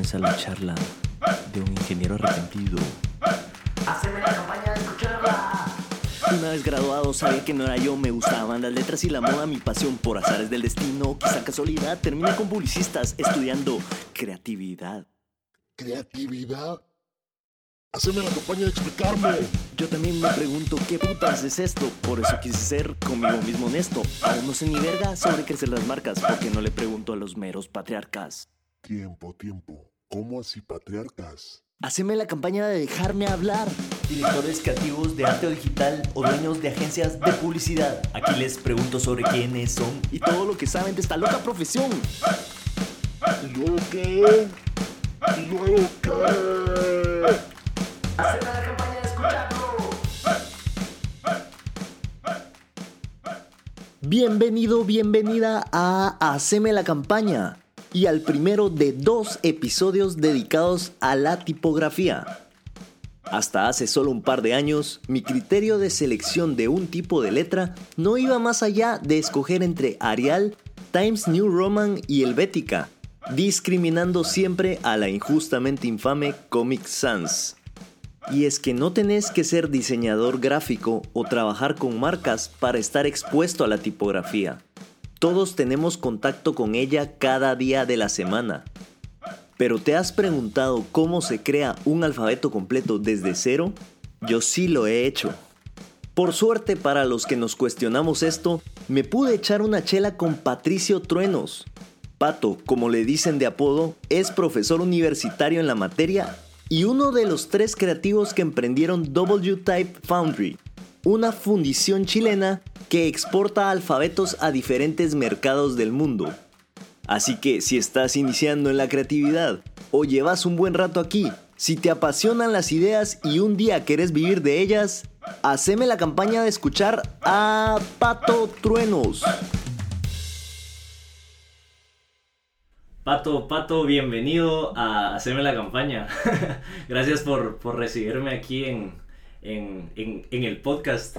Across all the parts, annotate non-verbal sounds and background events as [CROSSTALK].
comienza la charla de un ingeniero arrepentido. Haceme la campaña de escucharla. Una vez graduado sabía que no era yo, me gustaban las letras y la moda, mi pasión por azares del destino, quizá casualidad, terminé con publicistas estudiando creatividad. ¿Creatividad? Haceme la campaña de explicarme. Yo también me pregunto qué putas es esto, por eso quise ser conmigo mismo honesto. Aún no sé ni verga sobre crecer las marcas, porque no le pregunto a los meros patriarcas. Tiempo, tiempo. ¿Cómo así patriarcas? Haceme la campaña de dejarme hablar. Directores creativos de arte o digital o dueños de agencias de publicidad. Aquí les pregunto sobre quiénes son y todo lo que saben de esta loca profesión. ¿Y luego qué? ¿Y luego qué? Haceme la campaña de escucharlo. Bienvenido, bienvenida a Haceme la campaña y al primero de dos episodios dedicados a la tipografía. Hasta hace solo un par de años, mi criterio de selección de un tipo de letra no iba más allá de escoger entre Arial, Times New Roman y Helvética, discriminando siempre a la injustamente infame Comic Sans. Y es que no tenés que ser diseñador gráfico o trabajar con marcas para estar expuesto a la tipografía. Todos tenemos contacto con ella cada día de la semana. Pero ¿te has preguntado cómo se crea un alfabeto completo desde cero? Yo sí lo he hecho. Por suerte para los que nos cuestionamos esto, me pude echar una chela con Patricio Truenos. Pato, como le dicen de apodo, es profesor universitario en la materia y uno de los tres creativos que emprendieron W-Type Foundry, una fundición chilena que exporta alfabetos a diferentes mercados del mundo. Así que si estás iniciando en la creatividad o llevas un buen rato aquí, si te apasionan las ideas y un día quieres vivir de ellas, haceme la campaña de escuchar a Pato Truenos. Pato, Pato, bienvenido a Hacerme la campaña. [LAUGHS] Gracias por, por recibirme aquí en, en, en, en el podcast.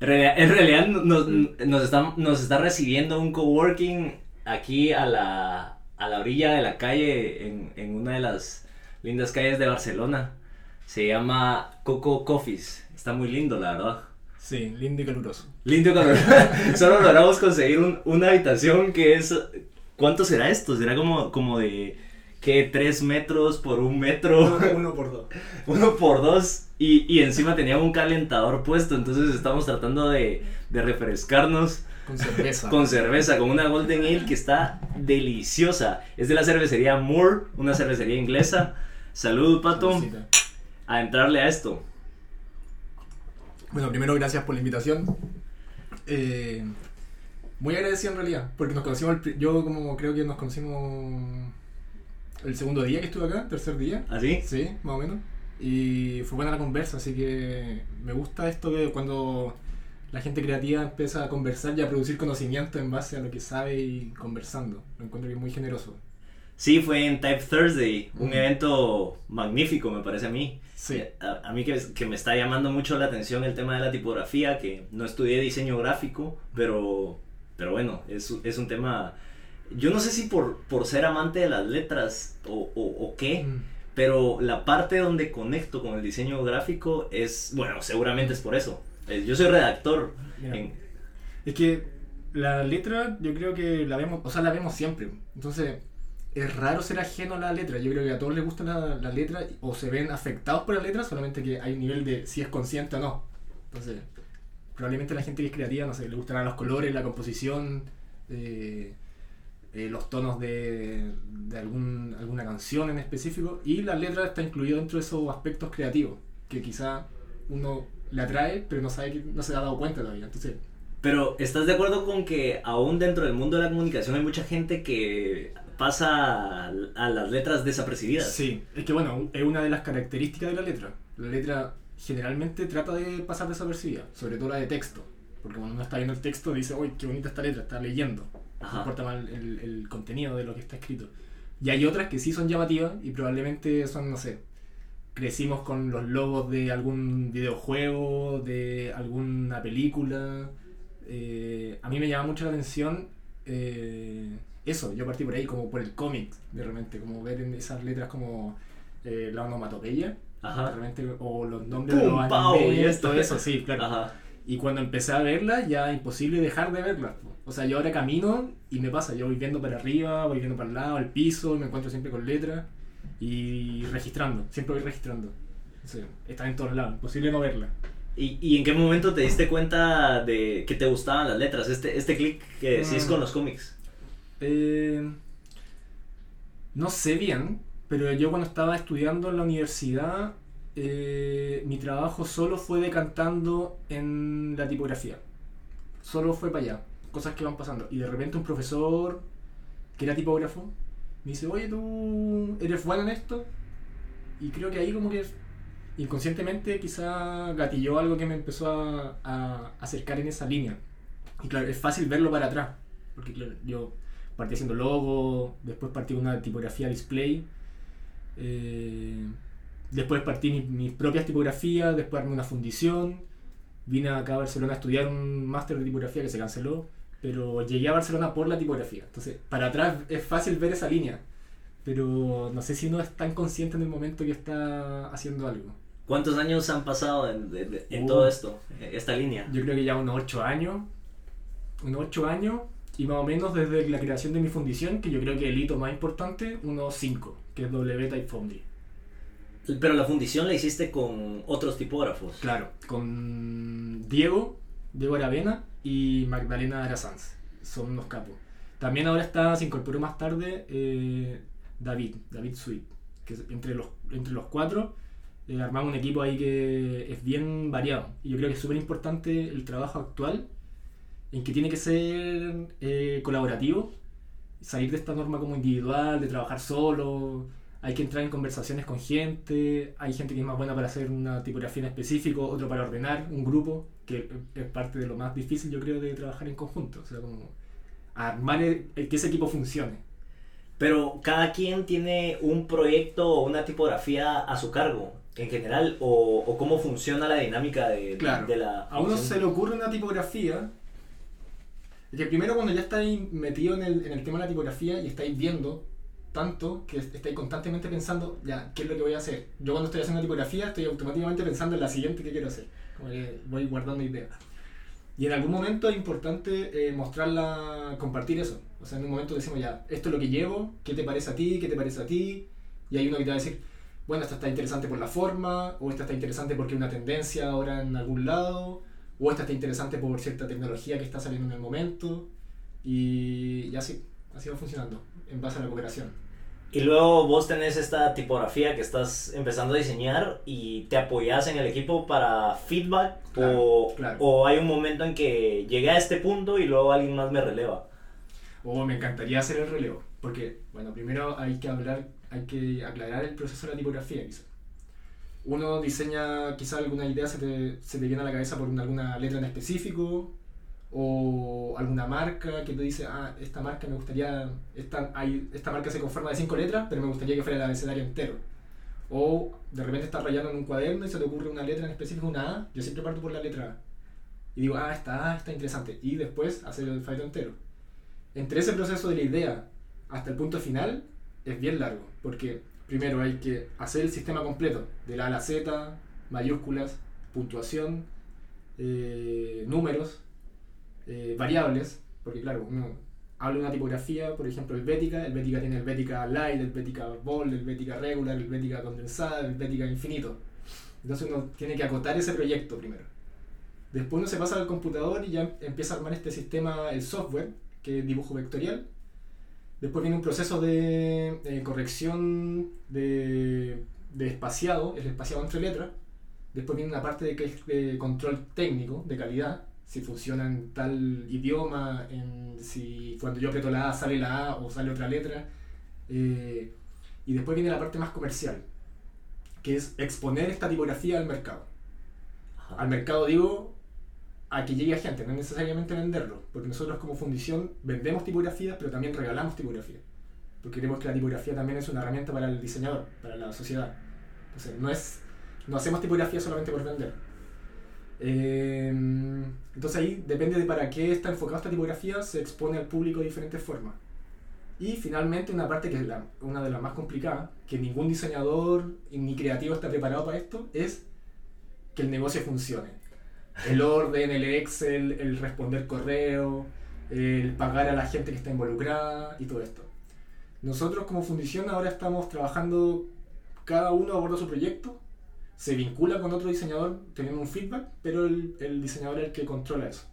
En realidad, en realidad nos, nos, está, nos está recibiendo un coworking aquí a la, a la orilla de la calle, en, en una de las lindas calles de Barcelona. Se llama Coco Coffees. Está muy lindo, la verdad. Sí, lindo y caluroso. Lindo y caluroso. [LAUGHS] Solo logramos conseguir un- una habitación que es... ¿Cuánto será esto? Será como, como de... ¿Qué? ¿Tres metros por un metro? Uno por dos. uno por dos [LAUGHS] y, y encima tenía un calentador puesto, entonces estamos tratando de, de refrescarnos Con cerveza. con cerveza, con una Golden Ale que está deliciosa. Es de la cervecería Moore, una cervecería inglesa. Salud, Pato, a entrarle a esto. Bueno, primero gracias por la invitación. Eh, muy agradecido en realidad, porque nos conocimos, el yo como creo que nos conocimos el segundo día que estuve acá, tercer día. ¿Así? Sí, más o menos. Y fue buena la conversa, así que me gusta esto de cuando la gente creativa empieza a conversar y a producir conocimiento en base a lo que sabe y conversando. Lo encuentro que es muy generoso. Sí, fue en Type Thursday, un Ujú. evento magnífico, me parece a mí. Sí. A, a mí que, que me está llamando mucho la atención el tema de la tipografía, que no estudié diseño gráfico, pero, pero bueno, es, es un tema... Yo no sé si por, por ser amante de las letras o, o, o qué, Mm. Pero la parte donde conecto con el diseño gráfico es, bueno, seguramente es por eso. Eh, Yo soy redactor. En- Es que la letra yo creo que la vemos, o sea, la vemos siempre. Entonces, es raro ser ajeno a la letra. Yo creo que a todos les gusta la, la letra o se ven afectados por la letra, solamente que hay un nivel de si es consciente o no. Entonces, probablemente la gente que es creativa, no sé, le gustarán los colores, la composición, eh, eh, los tonos de, de algún, alguna canción en específico. Y la letra está incluida dentro de esos aspectos creativos, que quizá uno le atrae, pero no sabe que no se ha dado cuenta todavía. Entonces, Pero, ¿estás de acuerdo con que aún dentro del mundo de la comunicación hay mucha gente que pasa a, a las letras desapercibidas? Sí, es que bueno, es una de las características de la letra. La letra generalmente trata de pasar desapercibida, sobre todo la de texto. Porque cuando uno está viendo el texto dice, uy, qué bonita esta letra, está leyendo. Ajá. No importa más el, el- contenido de lo que está escrito. Y hay otras que sí son llamativas y probablemente son, no sé, crecimos con los logos de algún videojuego, de alguna película. Eh, a mí me llama mucho la atención eh, eso, yo partí por ahí como por el cómic, de repente, como ver en esas letras como eh, la onomatopeya, Ajá. de repente, o los nombres de los animes, y esto. todo eso, sí, claro. Ajá. Y cuando empecé a verlas, ya imposible dejar de verlas. po. O sea, yo ahora camino y me pasa, yo voy viendo para arriba, voy viendo para el lado, al piso, me encuentro siempre con letras y registrando, siempre voy registrando. Sí, está en todos lados, imposible no verla. ¿Y, y en qué momento te diste cuenta de que te gustaban las letras? Este, este clic que decís Mm. con los cómics. Eh, no sé bien, pero yo cuando estaba estudiando en la universidad, eh, mi trabajo solo fue decantando en la tipografía. Solo fue para allá, cosas que van pasando. Y de repente un profesor, que era tipógrafo, me dice, oye, ¿tú eres bueno en esto? Y creo que ahí como que inconscientemente quizá gatilló algo que me empezó a, acercar en esa línea. Y claro, es fácil verlo para atrás, porque claro, yo partí haciendo logo, después partí una tipografía display, eh, después partí mi- mis propias tipografías, después armé una fundición, vine acá a Barcelona a estudiar un máster de tipografía que se canceló, pero llegué a Barcelona por la tipografía. Entonces, para atrás es fácil ver esa línea, pero no sé si uno es tan consciente en el momento que está haciendo algo. ¿Cuántos años han pasado en, de- de- en Uh. todo esto? eh, Esta línea. Yo creo que ya unos 8 años, unos 8 años, y más o menos desde la creación de mi fundición, que yo creo que el hito más importante, unos 5, que es W Type Foundry. Pero la fundición la hiciste con otros tipógrafos. Claro, con Diego, Diego Aravena y Magdalena Arasanz. Son unos capos. También ahora está, se incorporó más tarde eh, David, David Sweet. Que entre los, entre los cuatro eh, armamos un equipo ahí que es bien variado. Y yo creo que es súper importante el trabajo actual, en que tiene que ser eh, colaborativo, salir de esta norma como individual, de trabajar solo, hay que entrar en conversaciones con gente, hay gente que es más buena para hacer una tipografía en específico, otro para ordenar un grupo, que es parte de lo más difícil yo creo de trabajar en conjunto, o sea, como armar el- el que ese equipo funcione. Pero cada quien tiene un proyecto o una tipografía a su cargo, en general, o, o cómo funciona la dinámica de, Claro. de la... A uno se le ocurre una tipografía. Es que primero cuando ya estáis metido en el, en el tema de la tipografía y estáis viendo tanto que est- estáis constantemente pensando, ya, ¿qué es lo que voy a hacer? Yo cuando estoy haciendo una tipografía estoy automáticamente pensando en la siguiente que quiero hacer. Voy guardando ideas. Y en algún momento es importante eh, mostrarla, compartir eso. O sea, en un momento decimos ya, esto es lo que llevo, ¿qué te parece a ti? ¿Qué te parece a ti? Y hay uno que te va a decir, bueno, esta está interesante por la forma, o esta está interesante porque hay una tendencia ahora en algún lado, o esta está interesante por cierta tecnología que está saliendo en el momento. Y, y así, así va funcionando, en base a la cooperación. Y luego vos tenés esta tipografía que estás empezando a diseñar y te apoyas en el equipo para feedback Claro, o, claro. o hay un momento en que llegué a este punto y luego alguien más me releva. O me encantaría hacer el relevo, porque, bueno, primero hay que hablar, hay que aclarar el proceso de la tipografía, quizá. Uno diseña, quizá alguna idea se te, se te viene a la cabeza por una- alguna letra en específico, o alguna marca que te dice, ah, esta marca me gustaría, esta, hay, esta marca se conforma de cinco letras, pero me gustaría que fuera el abecedario entero. O de repente estás rayando en un cuaderno y se te ocurre una letra en específico, una A, yo siempre parto por la letra A. Y digo, ah, esta A está interesante. Y después hacer el alfabeto entero entre ese proceso de la idea hasta el punto final es bien largo, porque primero hay que hacer el sistema completo, de la A a la Z, mayúsculas, puntuación, eh, números, eh, variables, porque claro, uno habla de una tipografía, por ejemplo, helvética, helvética tiene helvética light, helvética bold, helvética regular, helvética condensada, helvética infinito. Entonces uno tiene que acotar ese proyecto primero. Después uno se pasa al computador y ya empieza a armar este sistema, el software, que es dibujo vectorial. Después viene un proceso de eh, corrección de, de espaciado, el espaciado entre letras. Después viene una parte de, de control técnico, de calidad, si funciona en tal idioma, en si cuando yo aprieto la A sale la A o sale otra letra. Eh, y después viene la parte más comercial, que es exponer esta tipografía al mercado. Ajá. Al mercado digo a que llegue a gente, no necesariamente venderlo, porque nosotros como fundición vendemos tipografías, pero también regalamos tipografía, porque creemos que la tipografía también es una herramienta para el diseñador, para la sociedad. Entonces, no es, no hacemos tipografía solamente por vender. Eh, entonces ahí depende de para qué está enfocada esta tipografía, se expone al público de diferentes formas. Y finalmente una parte que es la- una de las más complicadas, que ningún diseñador ni creativo está preparado para esto, es que el negocio funcione. El orden, el Excel, el responder correo, el pagar a la gente que está involucrada y todo esto. Nosotros como fundición ahora estamos trabajando, cada uno aborda su proyecto, se vincula con otro diseñador teniendo un feedback, pero el, el diseñador es el que controla eso.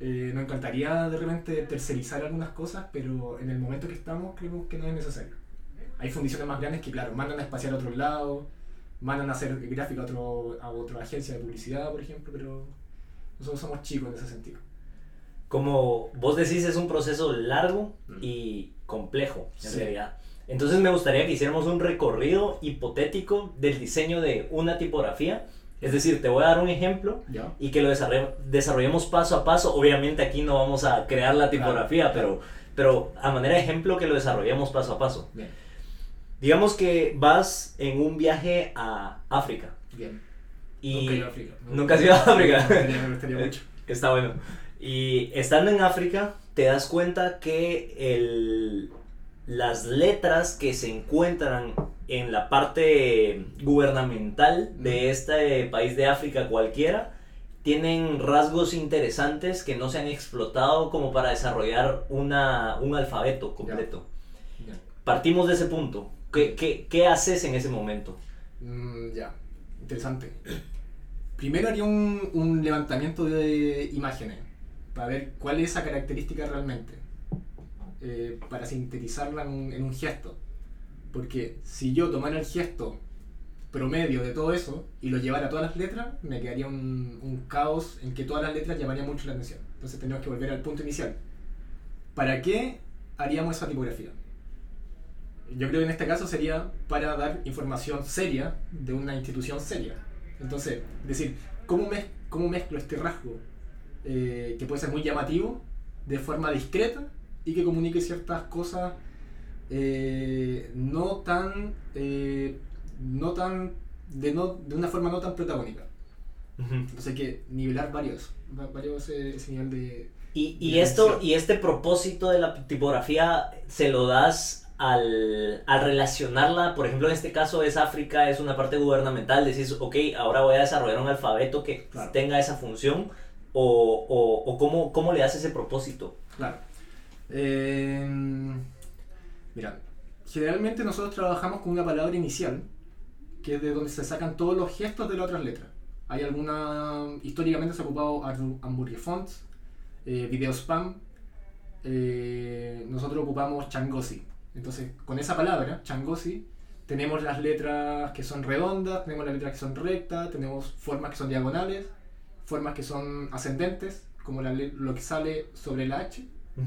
Eh, nos encantaría de repente tercerizar algunas cosas, pero en el momento que estamos creemos que no es necesario. Hay fundiciones más grandes que, claro, mandan a espaciar a otros lados, mandan a hacer gráfica a, otro, a otra agencia de publicidad, por ejemplo, pero nosotros somos chicos en ese sentido. Como vos decís, es un proceso largo Mm. y complejo, en Sí. realidad. Entonces me gustaría que hiciéramos un recorrido hipotético del diseño de una tipografía. Es decir, te voy a dar un ejemplo y que lo desarroll- desarrollemos paso a paso. Obviamente aquí no vamos a crear la tipografía, Claro, pero, pero a manera de ejemplo que lo desarrollemos paso a paso. Bien, Digamos que vas en un viaje a África bien. y Nunca he ido a África. Nunca has ido a África. Me gustaría mucho. [LAUGHS] Está bueno. Y estando en África, te das cuenta que el, las letras que se encuentran en la parte gubernamental de este país de África cualquiera tienen rasgos interesantes que no se han explotado como para desarrollar una, un alfabeto completo. Partimos de ese punto. ¿Qué, qué, qué haces en ese momento? Mm, ya, interesante. Primero haría un, un levantamiento de imágenes para ver cuál es esa característica realmente, eh, para sintetizarla en un, en gesto. Porque si yo tomara el gesto promedio de todo eso y lo llevara a todas las letras, me quedaría un, caos en que todas las letras llamarían mucho la atención. Entonces tenemos que volver al punto inicial. ¿Para qué haríamos esa tipografía? Yo creo que en este caso sería para dar información seria de una institución seria. Entonces, decir, ¿cómo, mez- mezclo este rasgo eh, que puede ser muy llamativo de forma discreta y que comunique ciertas cosas eh, no tan, eh, no tan, de, no, de una forma no tan protagónica. Entonces hay que nivelar varios, va- varios ese nivel de... Y, y esto, y este propósito de la tipografía se lo das al, al relacionarla, por ejemplo, en este caso es África, es una parte gubernamental, decís, ok, ahora voy a desarrollar un alfabeto que Claro. tenga esa función, o, o, o cómo, cómo le das ese propósito. Claro. Eh, mira, generalmente nosotros trabajamos con una palabra inicial, que es de donde se sacan todos los gestos de las otras letras. Hay alguna. Históricamente se ha ocupado Hamburger Fonts, eh, Video Spam. eh, nosotros ocupamos Changosi. Entonces, con esa palabra, Changosi, tenemos las letras que son redondas, tenemos las letras que son rectas, tenemos formas que son diagonales, formas que son ascendentes, como la lo que sale sobre la H,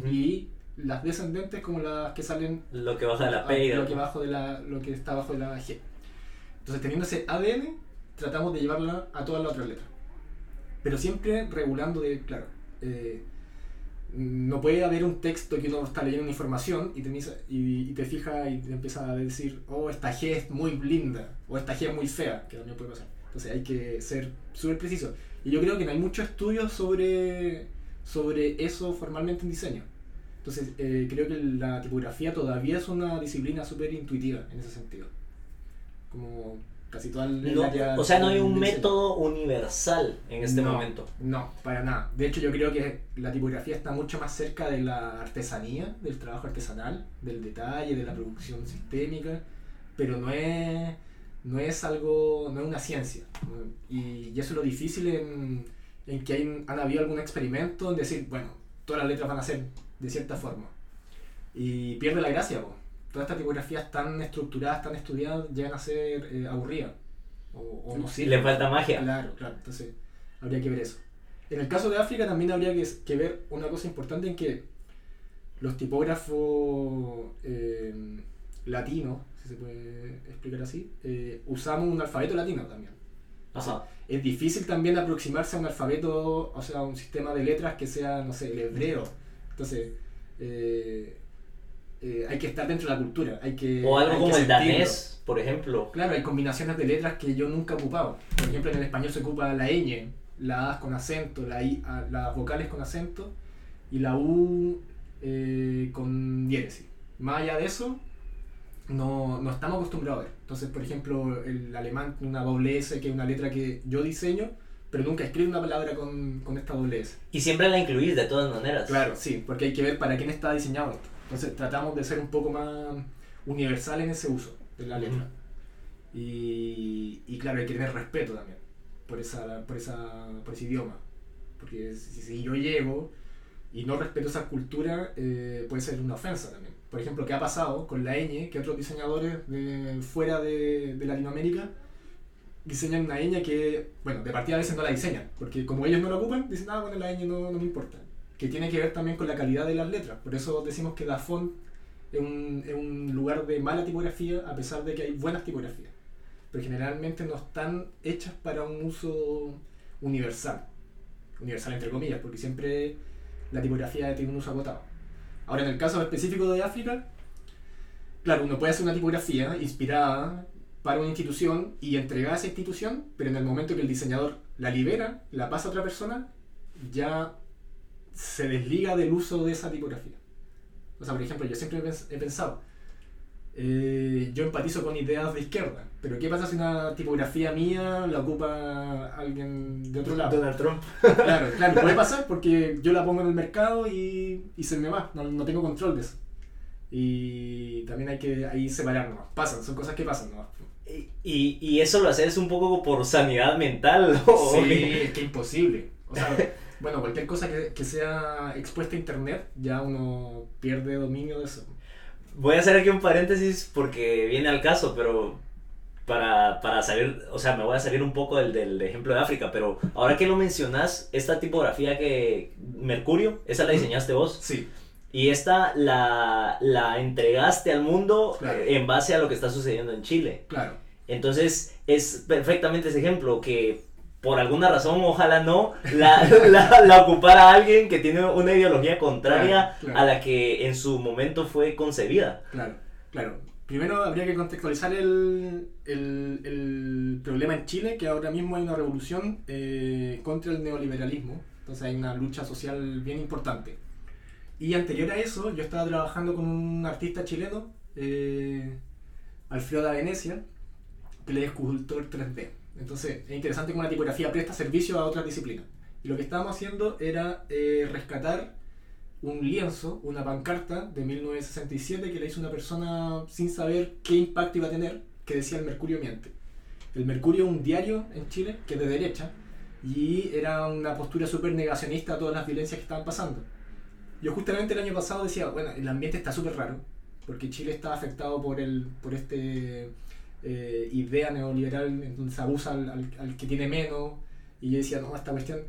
y las descendentes como las que salen Lo que baja de la P lo, que bajo de la, lo que está abajo de la G. Entonces, teniendo ese ADN, tratamos de llevarla a todas las otras letras. Pero siempre regulando de, claro, eh, no puede haber un texto que uno está leyendo una información y te, y, y te fija y te empieza a decir, oh, esta G es muy linda, o esta G es muy fea, que también puede pasar. Entonces hay que ser súper preciso. Y yo creo que no hay mucho estudio sobre, sobre eso formalmente en diseño. Entonces, eh, creo que la tipografía todavía es una disciplina súper intuitiva en ese sentido. Como casi toda el No, o sea, no hay un diseño. método universal en este No, momento. No, para nada. De hecho, yo creo que la tipografía está mucho más cerca de la artesanía, del trabajo artesanal, del detalle, de la producción sistémica, pero no es, no es algo, no es una ciencia. Y, y eso es lo difícil en, en que hay, han habido algún experimento en decir, bueno, todas las letras van a ser de cierta forma. Y pierde la gracia, po. Todas estas tipografías tan estructuradas, tan estudiadas, llegan a ser eh, aburridas. O, o no Si sirven. le falta magia. Claro, claro. Entonces, habría que ver eso. En el caso de África también habría que, que ver una cosa importante en que los tipógrafos eh, latinos, si se puede explicar así, eh, usamos un alfabeto latino también. Ajá. Es difícil también aproximarse a un alfabeto, o sea, a un sistema de letras que sea, no sé, el hebreo. Entonces, eh, eh, hay que estar dentro de la cultura. Hay que, O algo como el danés, por ejemplo. Claro, hay combinaciones de letras que yo nunca he ocupado. Por ejemplo, en el español se ocupa la ñ la A con acento, la I, a- las vocales con acento y la U eh, con diéresis. Más allá de eso, no, no estamos acostumbrados a ver. Entonces, por ejemplo, el alemán tiene una doble S, que es una letra que yo diseño, pero nunca escribo una palabra con, con esta doble S. Y siempre la incluís de todas maneras. Claro, sí, porque hay que ver para quién está diseñado esto. Entonces tratamos de ser un poco más universal en ese uso de la letra. Y, y claro, hay que tener respeto también por, esa, por, esa, por ese idioma. Porque si, si yo llego y no respeto esa cultura, eh, puede ser una ofensa también. Por ejemplo, ¿qué ha pasado con la ñ? Que otros diseñadores fuera de, Latinoamérica diseñan una ñ que, bueno, de partida a veces no la diseñan. Porque como ellos no la ocupan, dicen, ah, bueno, la ñ no, no me importa. Que tiene que ver también con la calidad de las letras. Por eso decimos que la es un, es un lugar de mala tipografía, a pesar de que hay buenas tipografías. Pero generalmente no están hechas para un uso universal. Universal entre comillas, porque siempre la tipografía tiene un uso agotado. Ahora, en el caso específico de África, claro, uno puede hacer una tipografía inspirada para una institución y entregar a esa institución, pero en el momento que el diseñador la libera, la pasa a otra persona, ya se desliga del uso de esa tipografía. O sea, por ejemplo, yo siempre he pens- he pensado, eh, yo empatizo con ideas de izquierda, pero ¿qué pasa si una tipografía mía la ocupa alguien de otro lado? Donald Trump. Claro, claro, puede [LAUGHS] pasar porque yo la pongo en el mercado y, y se me va, no, no tengo control de eso. Y también hay que ahí separar nomás. Pasan, son cosas que pasan nomás. Y, y eso lo haces un poco por sanidad mental. ¿o Sí, [LAUGHS] qué? es que imposible. O sea, [LAUGHS] bueno, cualquier cosa que, que sea expuesta a internet, ya uno pierde dominio de eso. Voy a hacer aquí un paréntesis porque viene al caso, pero para, para salir, o sea, me voy a salir un poco del, del ejemplo de África, pero ahora que lo mencionas, esta tipografía que Mercurio, esa la diseñaste vos. Sí, Y esta la, la entregaste al mundo Claro. en base a lo que está sucediendo en Chile. claro. Entonces es perfectamente ese ejemplo que por alguna razón, ojalá no, la, [LAUGHS] la, la ocupara alguien que tiene una ideología contraria Claro, claro. a la que en su momento fue concebida. Claro, claro. Primero habría que contextualizar el, el, el problema en Chile, que ahora mismo hay una revolución eh, contra el neoliberalismo. Entonces hay una lucha social bien importante. Y anterior a eso, yo estaba trabajando con un artista chileno, eh, Alfredo da Venecia, que él es escultor 3D. Entonces es interesante que una tipografía presta servicio a otras disciplinas. Y lo que estábamos haciendo era eh, rescatar un lienzo, una pancarta de 1967 que le hizo una persona sin saber qué impacto iba a tener, que decía el Mercurio miente. El Mercurio es un diario en Chile que es de derecha y era una postura súper negacionista a todas las violencias que estaban pasando. Yo justamente el año pasado decía, bueno, el ambiente está súper raro, porque Chile está afectado por, el, por este eh, idea neoliberal en abusa al, al- que tiene menos, y yo decía, no, esta cuestión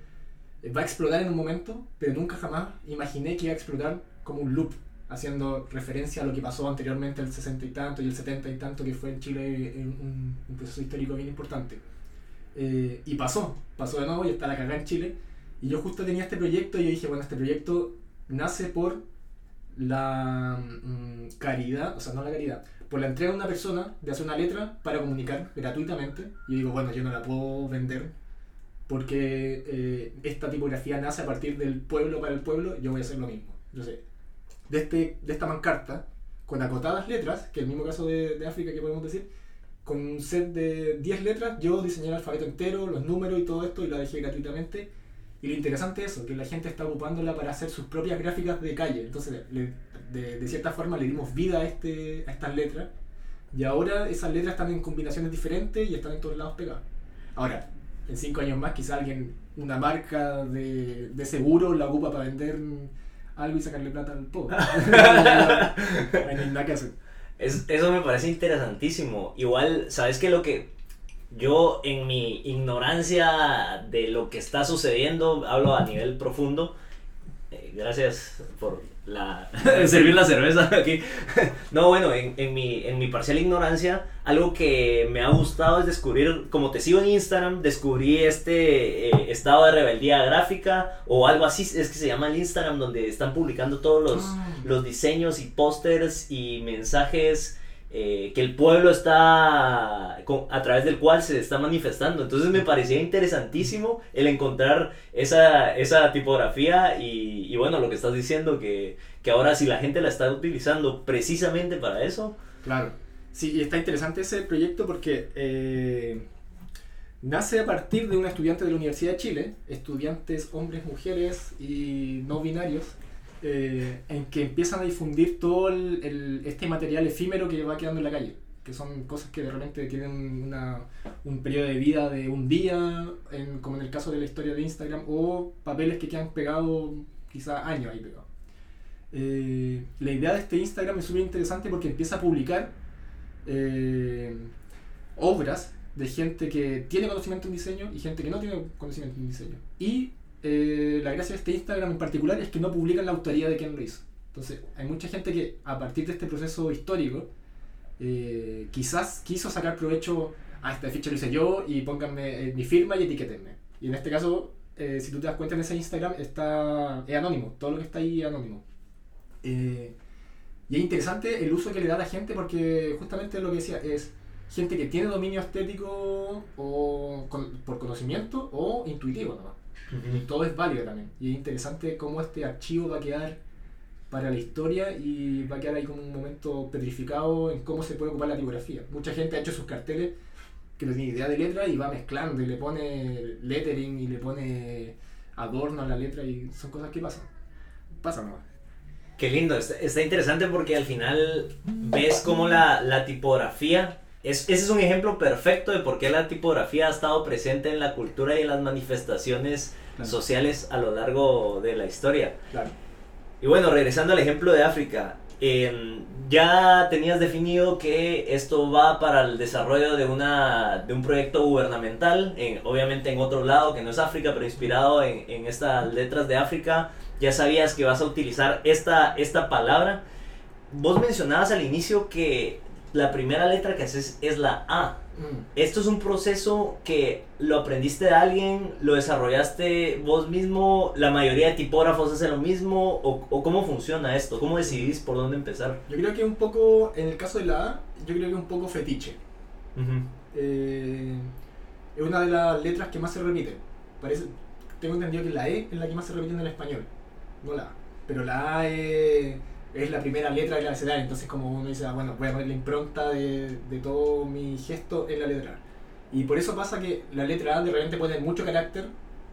va a explotar en un momento, pero nunca jamás imaginé que iba a explotar como un loop, haciendo referencia a lo que pasó anteriormente el 60 y tanto y el 70 y tanto, que fue en Chile un, un- proceso histórico bien importante. Eh, y pasó, pasó de nuevo y está la cagada en Chile. Y yo justo tenía este proyecto y yo dije, bueno, este proyecto nace por la mm, caridad, o sea, no la caridad, por la entrega de una persona de hacer una letra para comunicar gratuitamente. Y yo digo, bueno, yo no la puedo vender porque eh, esta tipografía nace a partir del pueblo para el pueblo, yo voy a hacer lo mismo. Entonces, de, este, de esta pancarta, con acotadas letras, que es el mismo caso de, de África que podemos decir, con un set de 10 letras, yo diseñé el alfabeto entero, los números y todo esto, y la dejé gratuitamente. Y lo interesante es eso, que la gente está ocupándola para hacer sus propias gráficas de calle. Entonces, le- de, de cierta forma, le dimos vida a, este, a estas letras. Y ahora esas letras están en combinaciones diferentes y están en todos lados pegadas. Ahora, en cinco años más, quizá alguien, una marca de, de seguro, la ocupa para vender algo y sacarle plata al pobre. [LAUGHS] Es- eso me parece interesantísimo. Igual, ¿sabes qué? Lo que yo en mi ignorancia de lo que está sucediendo, hablo a nivel profundo. Gracias por la [LAUGHS] servir la cerveza aquí. [LAUGHS] No, bueno, en, en mi, en mi parcial ignorancia, algo que me ha gustado es descubrir, como te sigo en Instagram, descubrí este eh, estado de rebeldía gráfica o algo así, es que se llama el Instagram, donde están publicando todos los, Ah. los diseños y pósters y mensajes eh, que el pueblo está con- a través del cual se está manifestando. Entonces me parecía interesantísimo el encontrar esa, esa tipografía y, bueno, lo que estás diciendo, que, que ahora si la gente la está utilizando precisamente para eso, Claro. Sí, está interesante ese proyecto porque eh, nace a partir de un estudiante de la Universidad de Chile, estudiantes hombres, mujeres y no binarios, eh, en que empiezan a difundir todo el- el- este material efímero que va quedando en la calle, que son cosas que de repente tienen una- un periodo de vida de un día, en- como en el caso de la historia de Instagram, o papeles que quedan pegados quizá años ahí pegados. Eh, la idea de este Instagram es súper interesante porque empieza a publicar eh, obras de gente que tiene conocimiento en diseño y gente que no tiene conocimiento en diseño. Y eh, la gracia de este Instagram en particular es que no publican la autoría de quien lo hizo. Entonces, hay mucha gente que a partir de este proceso histórico eh, quizás quiso sacar provecho a esta ficha lo hice yo y pónganme eh, mi firma y etiquétenme. Y en este caso, si tú te das cuenta en ese Instagram, está, es anónimo, todo lo que está ahí es anónimo. Y es interesante el uso que le da a la gente porque justamente lo que decía es gente que tiene dominio estético o por conocimiento o intuitivo nomás. Todo es válido también. Y es interesante cómo este archivo va a quedar para la historia y va a quedar ahí como un momento petrificado en cómo se puede ocupar la tipografía. Mucha gente ha hecho sus carteles que no tiene idea de letra y va mezclando y le pone lettering y le pone adorno a la letra y son cosas que pasan. Pasan nomás. Qué lindo, está, está interesante porque al final ves cómo la, la tipografía, es, ese es un ejemplo perfecto de por qué la tipografía ha estado presente en la cultura y en las manifestaciones Claro. sociales a lo largo de la historia. Claro. Y bueno, regresando al ejemplo de África, eh, ya tenías definido que esto va para el desarrollo de, una, de un proyecto gubernamental, en- obviamente en otro lado que no es África, pero inspirado en, en estas letras de África. Ya sabías que vas a utilizar esta, esta palabra. Vos mencionabas al inicio que la primera letra que haces es la A. Mm. ¿Esto es un proceso que lo aprendiste de alguien, lo desarrollaste vos mismo, la mayoría de tipógrafos hacen lo mismo, o, o cómo funciona esto? ¿Cómo decidís por dónde empezar? Yo creo que un poco, en el caso de la A, yo creo que un poco fetiche. Eh, es una de las letras que más se repite. Parece, tengo entendido que la E es la que más se repite en el español, no la A. Pero la A es, es la primera letra del abecedario, entonces como uno dice, ah, bueno, voy a poner la impronta de, de todo mi gesto en la letra A. Y por eso pasa que la letra A de repente puede tener mucho carácter,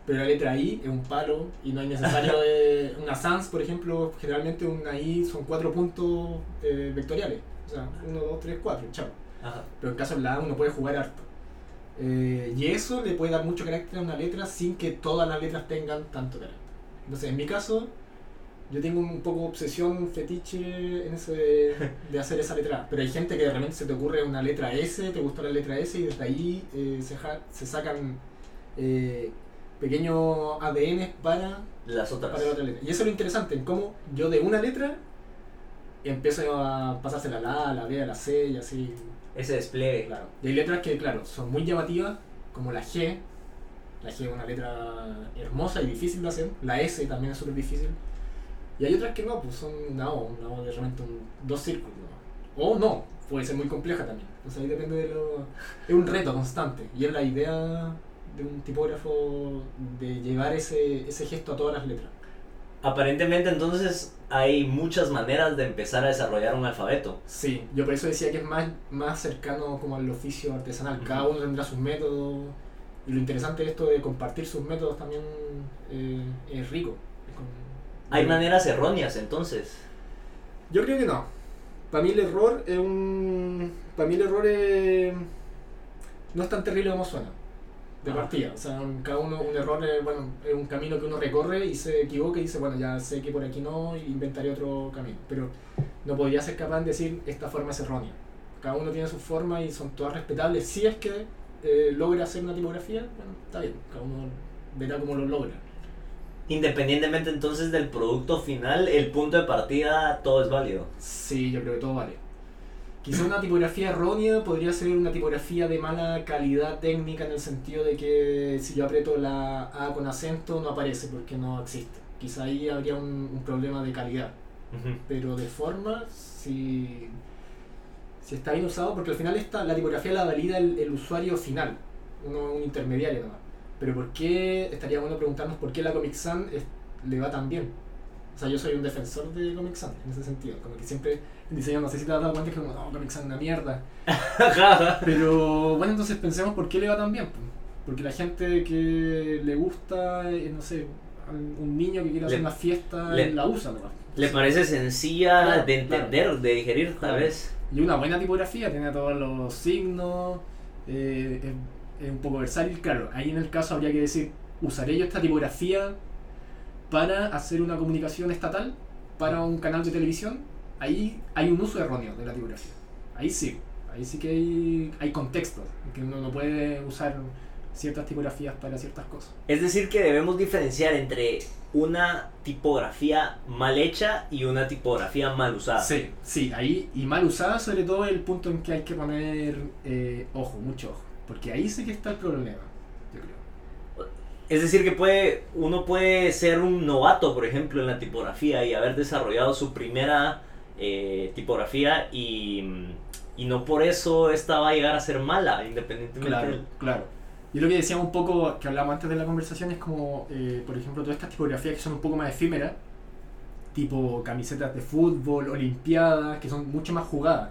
pero la letra I es un palo y no es necesario eh, [LAUGHS] una sans, por ejemplo, generalmente una I son cuatro puntos eh, vectoriales. O sea, uno, dos, tres, cuatro, chao Ajá. pero en caso de la A uno puede jugar harto. Eh, y eso le puede dar mucho carácter a una letra sin que todas las letras tengan tanto carácter. Entonces, en mi caso, yo tengo un poco obsesión, fetiche en ese de, de hacer esa letra. Pero hay gente que de repente se te ocurre una letra S, te gusta la letra S y desde ahí eh, se, ja- se sacan eh, pequeños ADN para Las otras. para la otra letra. Y eso es lo interesante, en cómo yo de una letra empiezo a pasársela a la A, a la B, la C y así. Ese despliegue. Claro. Y hay letras que, claro, son muy llamativas, como la G. La G es una letra hermosa y difícil de hacer. La S también es súper difícil. Y hay otras que no, pues son una O, una O de repente un- dos círculos. ¿no? O no, puede ser muy compleja también. Entonces ahí depende de lo... Es un reto constante. Y es la idea de un tipógrafo de llevar ese, ese gesto a todas las letras. Aparentemente entonces hay muchas maneras de empezar a desarrollar un alfabeto. Sí, yo por eso decía que es más, más cercano como al oficio artesanal. Cada uno tendrá sus métodos. Y lo interesante de esto de compartir sus métodos también eh, es rico. Hay maneras erróneas entonces. Yo creo que no. Para mí el error es un. Para mí el error es. No es tan terrible como suena. De Ah. partida. O sea, cada uno, un error es, bueno, es un camino que uno recorre y se equivoca y dice, bueno, ya sé que por aquí no, inventaré otro camino. Pero no podría ser capaz de decir esta forma es errónea. Cada uno tiene su forma y son todas respetables. Si es que eh, logra hacer una tipografía, bueno, está bien. Cada uno verá cómo lo logra. Independientemente entonces del producto final, el punto de partida, todo es válido. Sí, yo creo que todo vale. Quizá una tipografía errónea podría ser una tipografía de mala calidad técnica en el sentido de que si yo aprieto la A con acento no aparece porque no existe. Quizá ahí habría un, un problema de calidad. Pero de forma, si, si está bien usado, porque al final esta, la tipografía la valida el, el usuario final, uno, un intermediario nomás. Pero ¿por qué, estaría bueno preguntarnos por qué la Comic es- le va tan bien? O sea, yo soy un defensor de Comic Sans en ese sentido, como que siempre en diseño, no sé si te has dado cuenta, es como, no, Comic Sans es una mierda. [LAUGHS] Pero bueno, entonces pensemos por qué le va tan bien. Porque la gente que le gusta, eh, no sé, un niño que quiere hacer Le- una fiesta, le- la usa nomás. Le parece sencilla Claro, de entender, de digerir tal Claro. vez. Y una buena tipografía, tiene todos los signos, eh, es, es un poco versátil. Claro, ahí en el caso habría que decir, ¿usaré yo esta tipografía para hacer una comunicación estatal para un canal de televisión? Ahí hay un uso erróneo de la tipografía. Ahí sí, ahí sí que hay, hay contextos, en que uno no puede usar ciertas tipografías para ciertas cosas. Es decir, que debemos diferenciar entre una tipografía mal hecha y una tipografía mal usada. Sí, sí, ahí, y mal usada sobre todo el punto en que hay que poner eh, ojo, mucho ojo, porque ahí sí que está el problema, yo creo. Es decir, que puede, uno puede ser un novato, por ejemplo, en la tipografía y haber desarrollado su primera eh, tipografía y, y no por eso esta va a llegar a ser mala, independientemente Claro, del- claro. Y lo que decíamos un poco, que hablamos antes de la conversación, es como, eh, por ejemplo, todas estas tipografías que son un poco más efímeras, tipo camisetas de fútbol, olimpiadas, que son mucho más jugadas.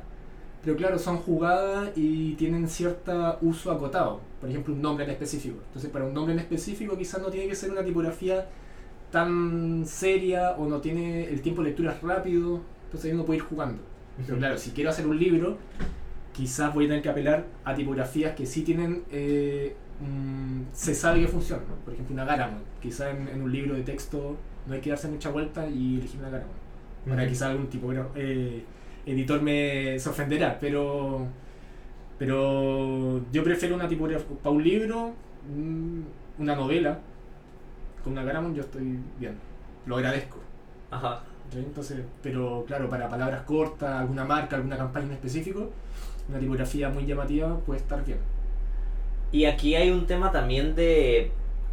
Pero claro, son jugadas y tienen cierto uso acotado. Por ejemplo, un nombre en específico. Entonces, para un nombre en específico quizás no tiene que ser una tipografía tan seria o no tiene el tiempo de lectura rápido. Entonces ahí uno puede ir jugando. Pero claro, si quiero hacer un libro, quizás voy a tener que apelar a tipografías que sí tienen, eh, mm, se sabe que funcionan. Por ejemplo, una Garamond. Quizás en, en un libro de texto no hay que darse mucha vuelta y elegir una Garamond. Ahora Ujú. quizás algún tipo eh, editor me se ofenderá, pero pero yo prefiero una tipografía para un libro, mm, una novela con una Garamond yo estoy bien. Lo agradezco. Ajá. ¿sí? Entonces, pero claro, para palabras cortas, alguna marca, alguna campaña en específico, una tipografía muy llamativa puede estar bien. Y aquí hay un tema también de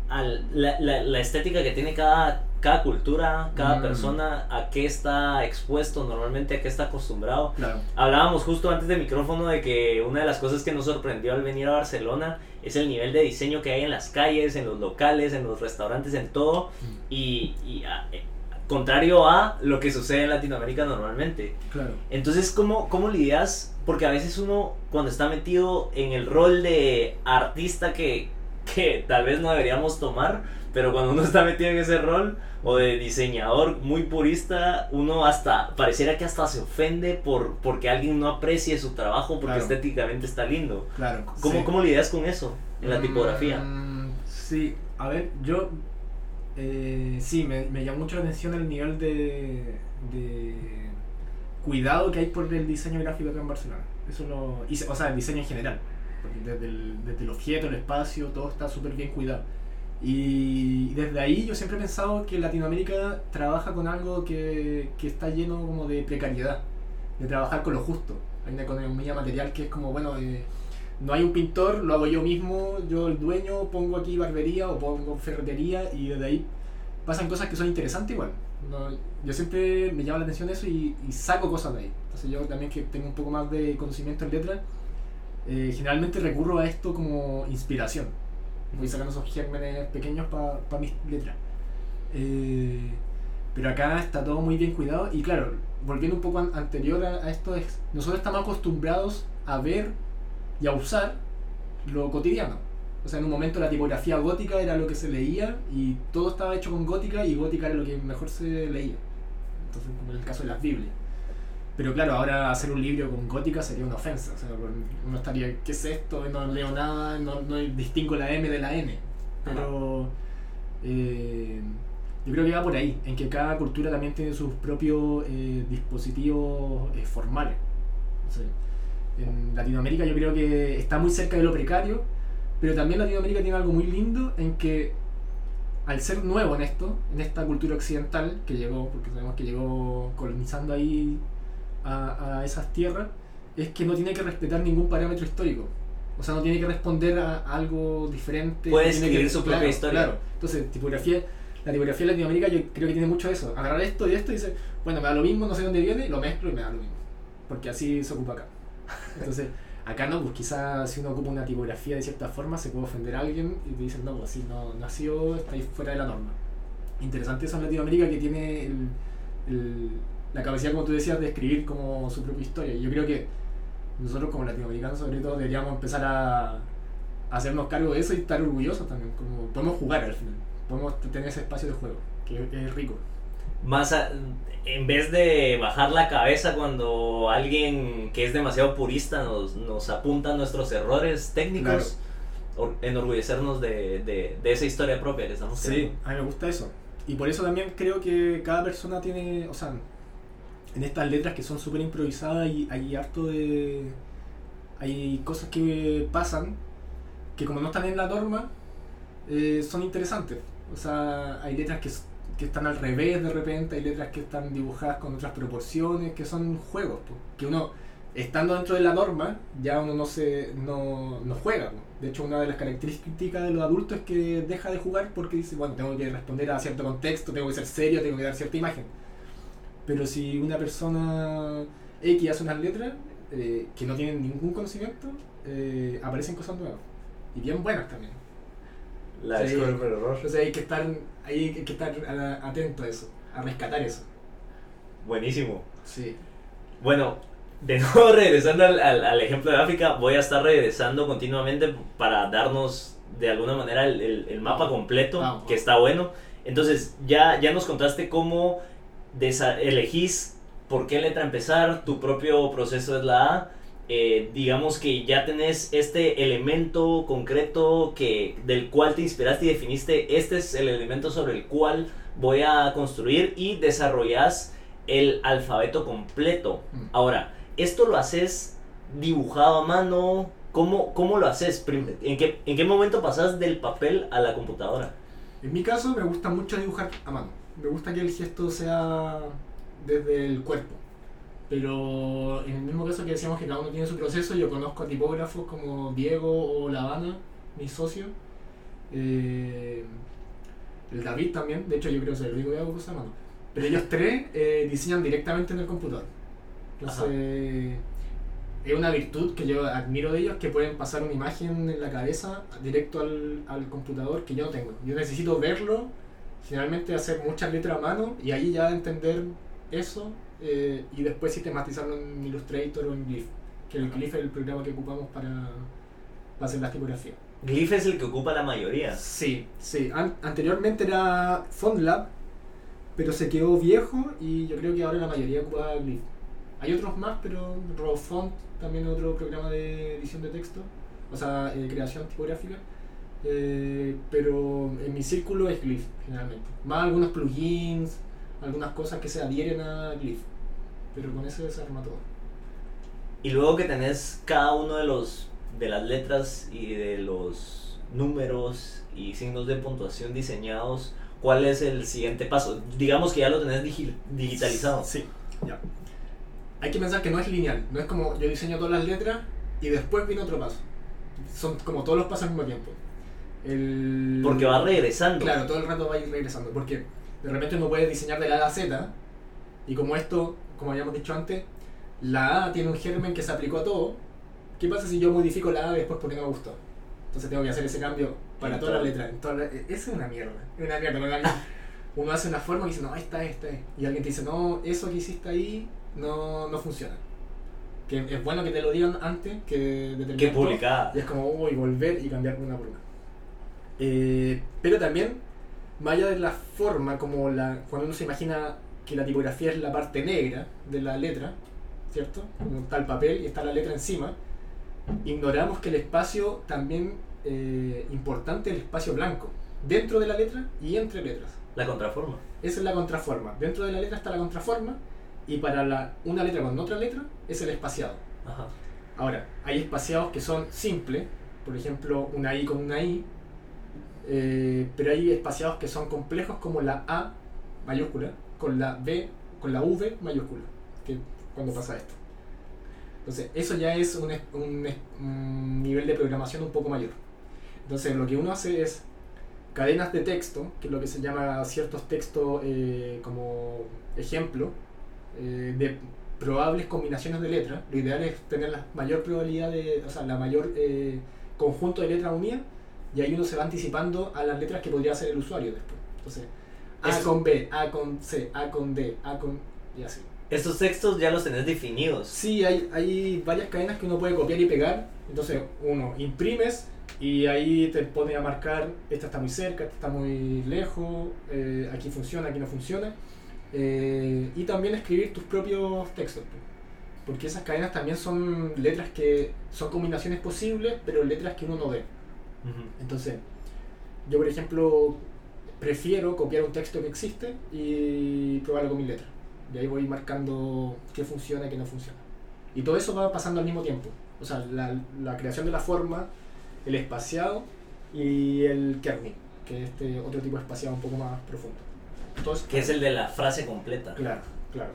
al- la, la- la estética que tiene cada, cada cultura, cada Mm. persona, a qué está expuesto normalmente, a qué está acostumbrado. Claro. Hablábamos justo antes de micrófono de que una de las cosas que nos sorprendió al venir a Barcelona es el nivel de diseño que hay en las calles, en los locales, en los restaurantes, en todo. Y, y, a- eh, contrario a lo que sucede en Latinoamérica normalmente. Claro. Entonces, ¿cómo, ¿cómo lidias? Porque a veces uno, cuando está metido en el rol de artista que, que tal vez no deberíamos tomar, pero cuando uno está metido en ese rol, o de diseñador muy purista, uno hasta, pareciera que hasta se ofende por porque alguien no aprecie su trabajo porque Claro. estéticamente está lindo. Claro. ¿Cómo, sí. ¿Cómo lidias con eso en la tipografía? Mm, sí, a ver, yo eh, sí, me, me llamó mucho la atención el nivel de, de cuidado que hay por el diseño gráfico acá en Barcelona. Eso lo, y o sea, el diseño en general. Porque desde el, desde el objeto, el espacio, todo está súper bien cuidado. Y desde ahí yo siempre he pensado que Latinoamérica trabaja con algo que, que está lleno como de precariedad, de trabajar con lo justo. Hay una economía material que es como, bueno, eh, no hay un pintor, lo hago yo mismo, yo el dueño, pongo aquí barbería o pongo ferretería y desde ahí pasan cosas que son interesantes igual. Yo siempre me llama la atención eso y, y saco cosas de ahí. Entonces yo también que tengo un poco más de conocimiento en letras, eh, generalmente recurro a esto como inspiración. Voy sacando esos gérmenes pequeños para mis letras. Eh, pero acá está todo muy bien cuidado y claro, volviendo un poco an- anterior a, a esto, es, nosotros estamos acostumbrados a ver y a usar lo cotidiano. O sea, en un momento la tipografía gótica era lo que se leía y todo estaba hecho con gótica y gótica era lo que mejor se leía. Entonces, como en el caso de las Biblias. Pero claro, ahora hacer un libro con gótica sería una ofensa. O sea, uno estaría, ¿qué es esto? No leo nada, no, no distingo la M de la N. Pero eh, yo creo que va por ahí, en que cada cultura también tiene sus propios eh, dispositivos eh, formales. O en Latinoamérica yo creo que está muy cerca de lo precario, pero también Latinoamérica tiene algo muy lindo en que al ser nuevo en esto, en esta cultura occidental que llegó, porque sabemos que llegó colonizando ahí a, a esas tierras, es que no tiene que respetar ningún parámetro histórico. O sea, no tiene que responder a, a algo diferente. Puede no tiene escribir que- su propia claro, historia. Claro. Entonces, tipografía, la tipografía de Latinoamérica yo creo que tiene mucho eso. Agarrar esto y esto y dice, bueno, me da lo mismo, no sé dónde viene, lo mezclo y me da lo mismo. Porque así se ocupa acá. Entonces, acá no, pues quizás si uno ocupa una tipografía de cierta forma se puede ofender a alguien y te dicen, no, pues así no nació, está ahí fuera de la norma. Interesante eso en Latinoamérica que tiene el- el- la capacidad, como tú decías, de escribir como su propia historia. Y yo creo que nosotros como latinoamericanos sobre todo deberíamos empezar a, a hacernos cargo de eso y estar orgullosos también. Como podemos jugar al final, podemos tener ese espacio de juego, que es rico. Más a- en vez de bajar la cabeza cuando alguien que es demasiado purista nos, nos apunta nuestros errores técnicos, or- enorgullecernos de, de, de esa historia propia que estamos Sí, creando. a mí me gusta eso. Y por eso también creo que cada persona tiene, o sea, en estas letras que son súper improvisadas y hay harto de... Hay cosas que pasan que como no están en la norma, eh, son interesantes. O sea, hay letras que, que están al revés de repente, hay letras que están dibujadas con otras proporciones, que son juegos, po, que uno, estando dentro de la norma, ya uno no se no, no juega. De hecho, una de las características de los adultos es que deja de jugar porque dice, bueno, tengo que responder a cierto contexto, tengo que ser serio, tengo que dar cierta imagen. Pero si una persona X hace unas letras eh, que no tienen ningún conocimiento, eh, aparecen cosas nuevas. Y bien buenas también. La Sí. descubre por error. Entonces hay que estar, hay que estar atento a eso, a rescatar eso. Buenísimo. Sí. Bueno, de [LAUGHS] nuevo regresando al, al- al ejemplo de África, voy a estar regresando continuamente para darnos de alguna manera el, el- el mapa completo, que está bueno. Entonces, ya, ya nos contaste cómo elegís por qué letra empezar, tu propio proceso es la A. eh, digamos que ya tenés este elemento concreto que, del cual te inspiraste y definiste, este es el elemento sobre el cual voy a construir y desarrollas el alfabeto completo. Mm. Ahora, ¿esto lo haces dibujado a mano? ¿Cómo, cómo lo haces? ¿En qué, ¿En qué momento pasas del papel a la computadora? En mi caso me gusta mucho dibujar a mano. Me gusta que el gesto sea desde el cuerpo. Pero en el mismo caso que decíamos que cada uno tiene su proceso, yo conozco a tipógrafos como Diego o La Habana, mi socio. Eh, el David también, de hecho yo creo que soy el único que hago cosas a mano. Pero ellos tres eh, diseñan directamente en el computador. Entonces, es una virtud que yo admiro de ellos, que pueden pasar una imagen en la cabeza directo al, al computador que yo no tengo. Yo necesito verlo, generalmente hacer muchas letras a mano y ahí ya entender eso eh, y después sistematizarlo en Illustrator o en Glyph, que el Glyph es el programa que ocupamos para, para hacer las tipografías. Glyph es el que ocupa la mayoría. Sí, sí. An- anteriormente era FontLab, pero se quedó viejo y yo creo que ahora la mayoría ocupa Glyph. Hay otros más, pero RawFont también es otro programa de edición de texto, o sea, eh, creación tipográfica. Eh, pero en mi círculo es Glyph, generalmente. Más algunos plugins, algunas cosas que se adhieren a Glyph. Pero con eso se arma todo. Y luego que tenés cada uno de los de las letras y de los números y signos de puntuación diseñados, ¿cuál es el siguiente paso? Digamos que ya lo tenés digi- digitalizado. Sí, ya. Hay que pensar que no es lineal, no es como yo diseño todas las letras y después viene otro paso. Son como todos los pasos al mismo tiempo. El... Porque va regresando. Claro, todo el rato va a ir regresando, porque de repente uno puede diseñar de la A a Z y como esto, como habíamos dicho antes, la A tiene un germen que se aplicó a todo. ¿Qué pasa si yo modifico la A después porque no me gustó? Entonces tengo que hacer ese cambio para En toda la todo. letra. en toda la- Esa es una mierda. Es una mierda. [LAUGHS] Uno hace una forma y dice, no, esta es, esta es. Y alguien te dice, no, eso que hiciste ahí no, no funciona. Que es bueno que te lo digan antes que determinar Que publicada. Y es como, uy, volver y cambiar una por una. Eh, pero también, más allá de la forma, como la, cuando uno se imagina que la tipografía es la parte negra de la letra, ¿cierto? Como está el papel y está la letra encima, ignoramos que el espacio también eh, importante es el espacio blanco, dentro de la letra y entre letras. La contraforma. Esa es la contraforma. Dentro de la letra está la contraforma y para la, una letra con otra letra es el espaciado. Ajá. Ahora, hay espaciados que son simples, por ejemplo, una I con una I, eh, pero hay espaciados que son complejos como la A mayúscula con la B, con la V mayúscula, que cuando pasa esto. Entonces, eso ya es un, nivel de programación un poco mayor. Entonces, lo que uno hace es cadenas de texto, que es lo que se llama ciertos textos eh, como ejemplo, eh, de probables combinaciones de letras. Lo ideal es tener la mayor probabilidad de, o sea, la mayor conjunto de letras unidas y ahí uno se va anticipando a las letras que podría hacer el usuario después. Entonces, A Es- con B, A con C, A con D, A con... y así. Estos textos ya los tenés definidos. Sí, hay, hay varias cadenas que uno puede copiar y pegar. Entonces, uno imprimes y ahí te pone a marcar, esta está muy cerca, esta está muy lejos, eh, aquí funciona, aquí no funciona. Eh, y también escribir tus propios textos. pues. Porque esas cadenas también son letras que son combinaciones posibles, pero letras que uno no ve. Entonces, yo por ejemplo, prefiero copiar un texto que existe y probarlo con mi letra. Y ahí voy marcando qué funciona y qué no funciona. Y todo eso va pasando al mismo tiempo. O sea, la, la creación de la forma, el espaciado y el kerning, que es este otro tipo de espaciado un poco más profundo. Eso- Que es el de la frase completa. Claro, claro.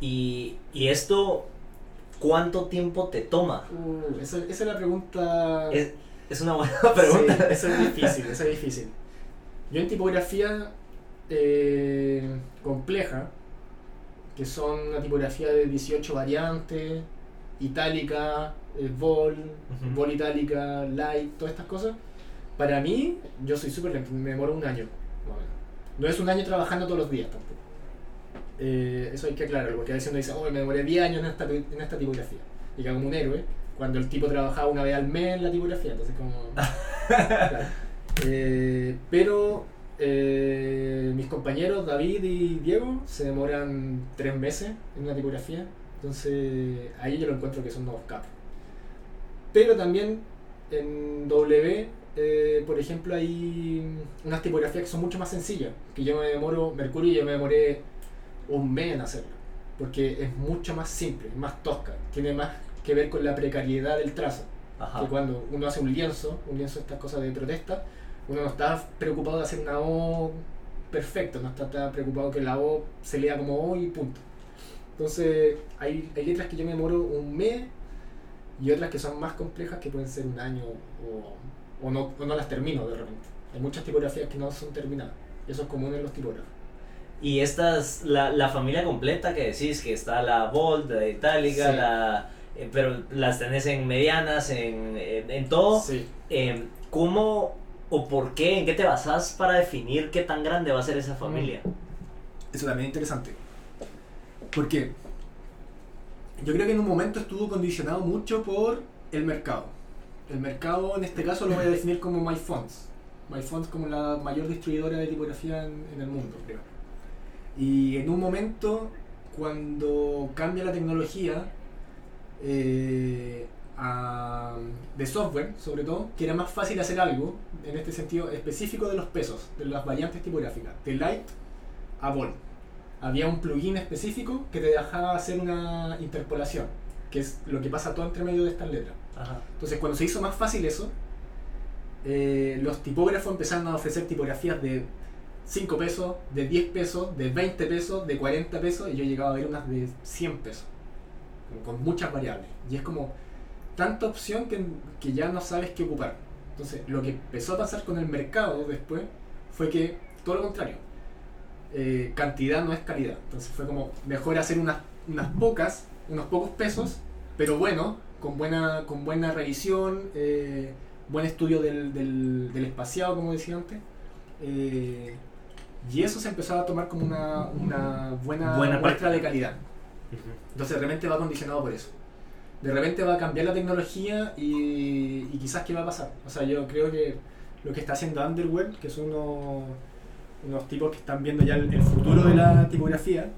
Y, y esto, ¿cuánto tiempo te toma? Uh, esa, esa es la pregunta... Es, es una buena [LAUGHS] pregunta. Sí, eso es difícil, eso es difícil. Yo en tipografía eh, compleja, que son una tipografía de 18 variantes, itálica, eh, vol, vol itálica, light, todas estas cosas, para mí, yo soy súper lento, me demoro un año. No es un año trabajando todos los días tampoco. Eh, eso hay que aclararlo, porque a veces uno dice, oh, me demoré 10 años en esta, en esta tipografía. Y queda como un héroe, cuando el tipo trabajaba una vez al mes en la tipografía, entonces como... [LAUGHS] Claro. Eh, pero eh, mis compañeros David y Diego se demoran tres meses en una tipografía, entonces ahí yo lo encuentro que son unos capos. Pero también en W, eh, por ejemplo, hay unas tipografías que son mucho más sencillas, que yo me demoro, Mercurio yo me demoré un mes en hacerlo, porque es mucho más simple, es más tosca, tiene más que ver con la precariedad del trazo Ajá. que cuando uno hace un lienzo, un lienzo de estas cosas de protesta, uno no está preocupado de hacer una O perfecta, no está, está preocupado que la O se lea como O y punto. Entonces, hay, hay letras que yo me demoro un mes y otras que son más complejas que pueden ser un año o, o no, o no las termino de repente. Hay muchas tipografías que no son terminadas. Eso es común en los tipógrafos. Y estas, la, la familia completa que decís, que está la bold, la itálica, Sí. la, eh, pero las tenés en medianas, en, en, en todo. Sí. Eh, ¿Cómo o por qué, en qué te basás para definir qué tan grande va a ser esa familia? Eso también es interesante. Porque yo creo que en un momento estuvo condicionado mucho por el mercado. El mercado en este caso lo voy a definir como MyFonts. MyFonts como la mayor distribuidora de tipografía en, en el mundo, creo. Y en un momento, cuando cambia la tecnología eh, a- de software, sobre todo, que era más fácil hacer algo, en este sentido específico de los pesos, de las variantes tipográficas, de light a vol. Había un plugin específico que te dejaba hacer una interpolación, que es lo que pasa todo entre medio de estas letras. Ajá. Entonces, cuando se hizo más fácil eso, eh, los tipógrafos empezaron a ofrecer tipografías de 5 pesos, de 10 pesos, de 20 pesos, de 40 pesos, y yo llegaba a ver unas de 100 pesos, con, muchas variables. Y es como tanta opción que, que ya no sabes qué ocupar. Entonces, lo que empezó a pasar con el mercado después fue que todo lo contrario. eh, cantidad no es calidad. Entonces fue como mejor hacer unas, unas pocas, unos pocos pesos, pero bueno, con buena, con buena revisión, eh, buen estudio del, del, del espaciado, como decía antes. eh, y eso se empezó a tomar como una, una buena, Buena muestra de calidad. Entonces de repente va condicionado por eso. De repente va a cambiar la tecnología y, y quizás qué va a pasar. O sea, yo creo que lo que está haciendo Underworld, que son unos, unos tipos que están viendo ya el, el futuro de la tipografía,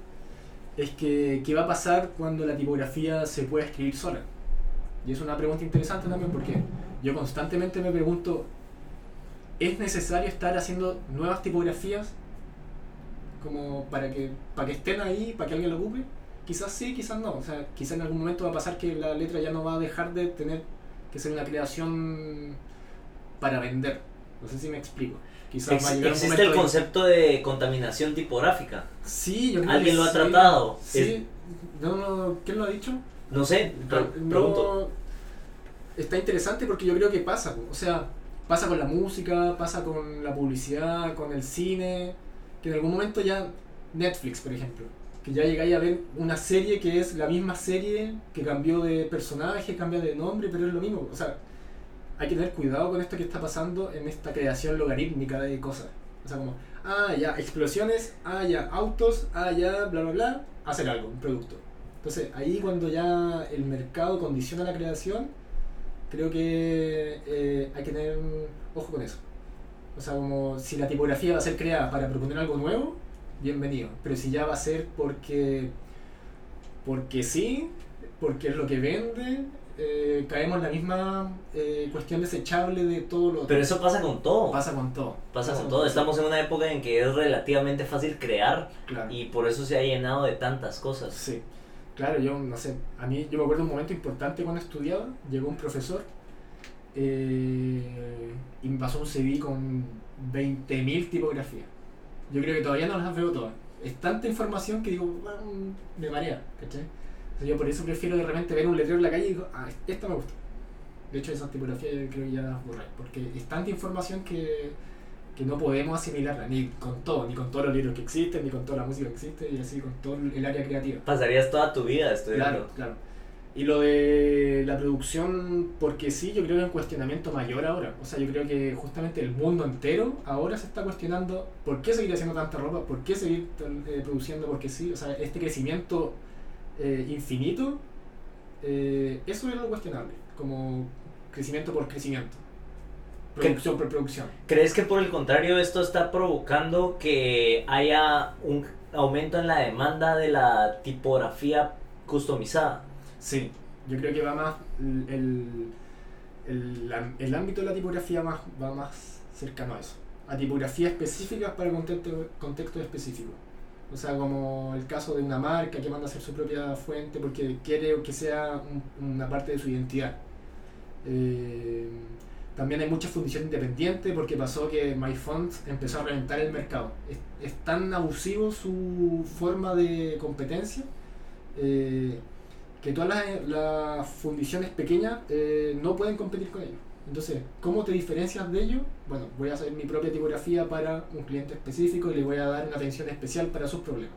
es que qué va a pasar cuando la tipografía se pueda escribir sola. Y es una pregunta interesante también porque yo constantemente me pregunto, ¿es necesario estar haciendo nuevas tipografías como para que, para que estén ahí, para que alguien lo ocupe? Quizás sí, quizás no. O sea, quizás en algún momento va a pasar que la letra ya no va a dejar de tener que ser una creación para vender. No sé si me explico. Quizás Ex- va a llegar un existe momento el concepto de contaminación tipográfica. Sí, yo creo ¿Alguien que lo ha tratado? Sí. No, no, ¿quién lo ha dicho? No sé, pre- No, pregunto. está interesante porque yo creo que pasa, o sea, pasa con la música, pasa con la publicidad, con el cine, que en algún momento ya Netflix, por ejemplo, que ya llegáis a ver una serie que es la misma serie, que cambió de personaje, cambia de nombre, pero es lo mismo. O sea, hay que tener cuidado con esto que está pasando en esta creación logarítmica de cosas. O sea, como, ah, ya, explosiones, ah, ya, autos, ah, ya, bla, bla, bla, hacer algo, un producto. Entonces, ahí cuando ya el mercado condiciona la creación, creo que eh, hay que tener ojo con eso. O sea, como si la tipografía va a ser creada para proponer algo nuevo, bienvenido. Pero si ya va a ser porque, porque sí, porque es lo que vende, eh, caemos en la misma eh, cuestión desechable de todo lo Pero eso pasa con todo. pasa con todo. Pasa con todo. Estamos en una época en que es relativamente fácil crear Claro. y por eso se ha llenado de tantas cosas. Sí, claro, yo no sé, a mí yo me acuerdo un momento importante cuando estudiaba, llegó un profesor eh, y me pasó un CD con 20.000 tipografías. Yo creo que todavía no las veo todas. Es tanta información que digo, "Mm, me marea, ¿cachai? Entonces yo por eso prefiero de repente ver un letrero en la calle y digo, ah, esta me gusta. De hecho, esas tipografías yo creo que ya las borré, porque es tanta información que, que no podemos asimilarla, ni con todo, ni con todos los libros que existen, ni con toda la música que existe, y así con todo el área creativa. Pasarías toda tu vida estudiando. Claro, claro. Y lo de la producción, porque sí, yo creo que es un cuestionamiento mayor ahora. O sea, yo creo que justamente el mundo entero ahora se está cuestionando por qué seguir haciendo tanta ropa, por qué seguir eh, produciendo, porque sí. O sea, este crecimiento eh, infinito, eh, eso es lo cuestionable, como crecimiento por crecimiento. Producción por producción. ¿Crees que por el contrario esto está provocando que haya un aumento en la demanda de la tipografía customizada? Sí, yo creo que va más el, el, el, ámbito de la tipografía más, va más cercano a eso. A tipografías específicas para contexto, contextos específicos. O sea, como el caso de una marca que manda a hacer su propia fuente porque quiere que sea un- una parte de su identidad. Eh, también hay mucha fundición independiente porque pasó que MyFont empezó a reventar el mercado. Es, es tan abusivo su forma de competencia eh, que todas las, fundiciones pequeñas eh, no pueden competir con ellos. Entonces, ¿cómo te diferencias de ellos? Bueno, voy a hacer mi propia tipografía para un cliente específico y le voy a dar una atención especial para sus problemas.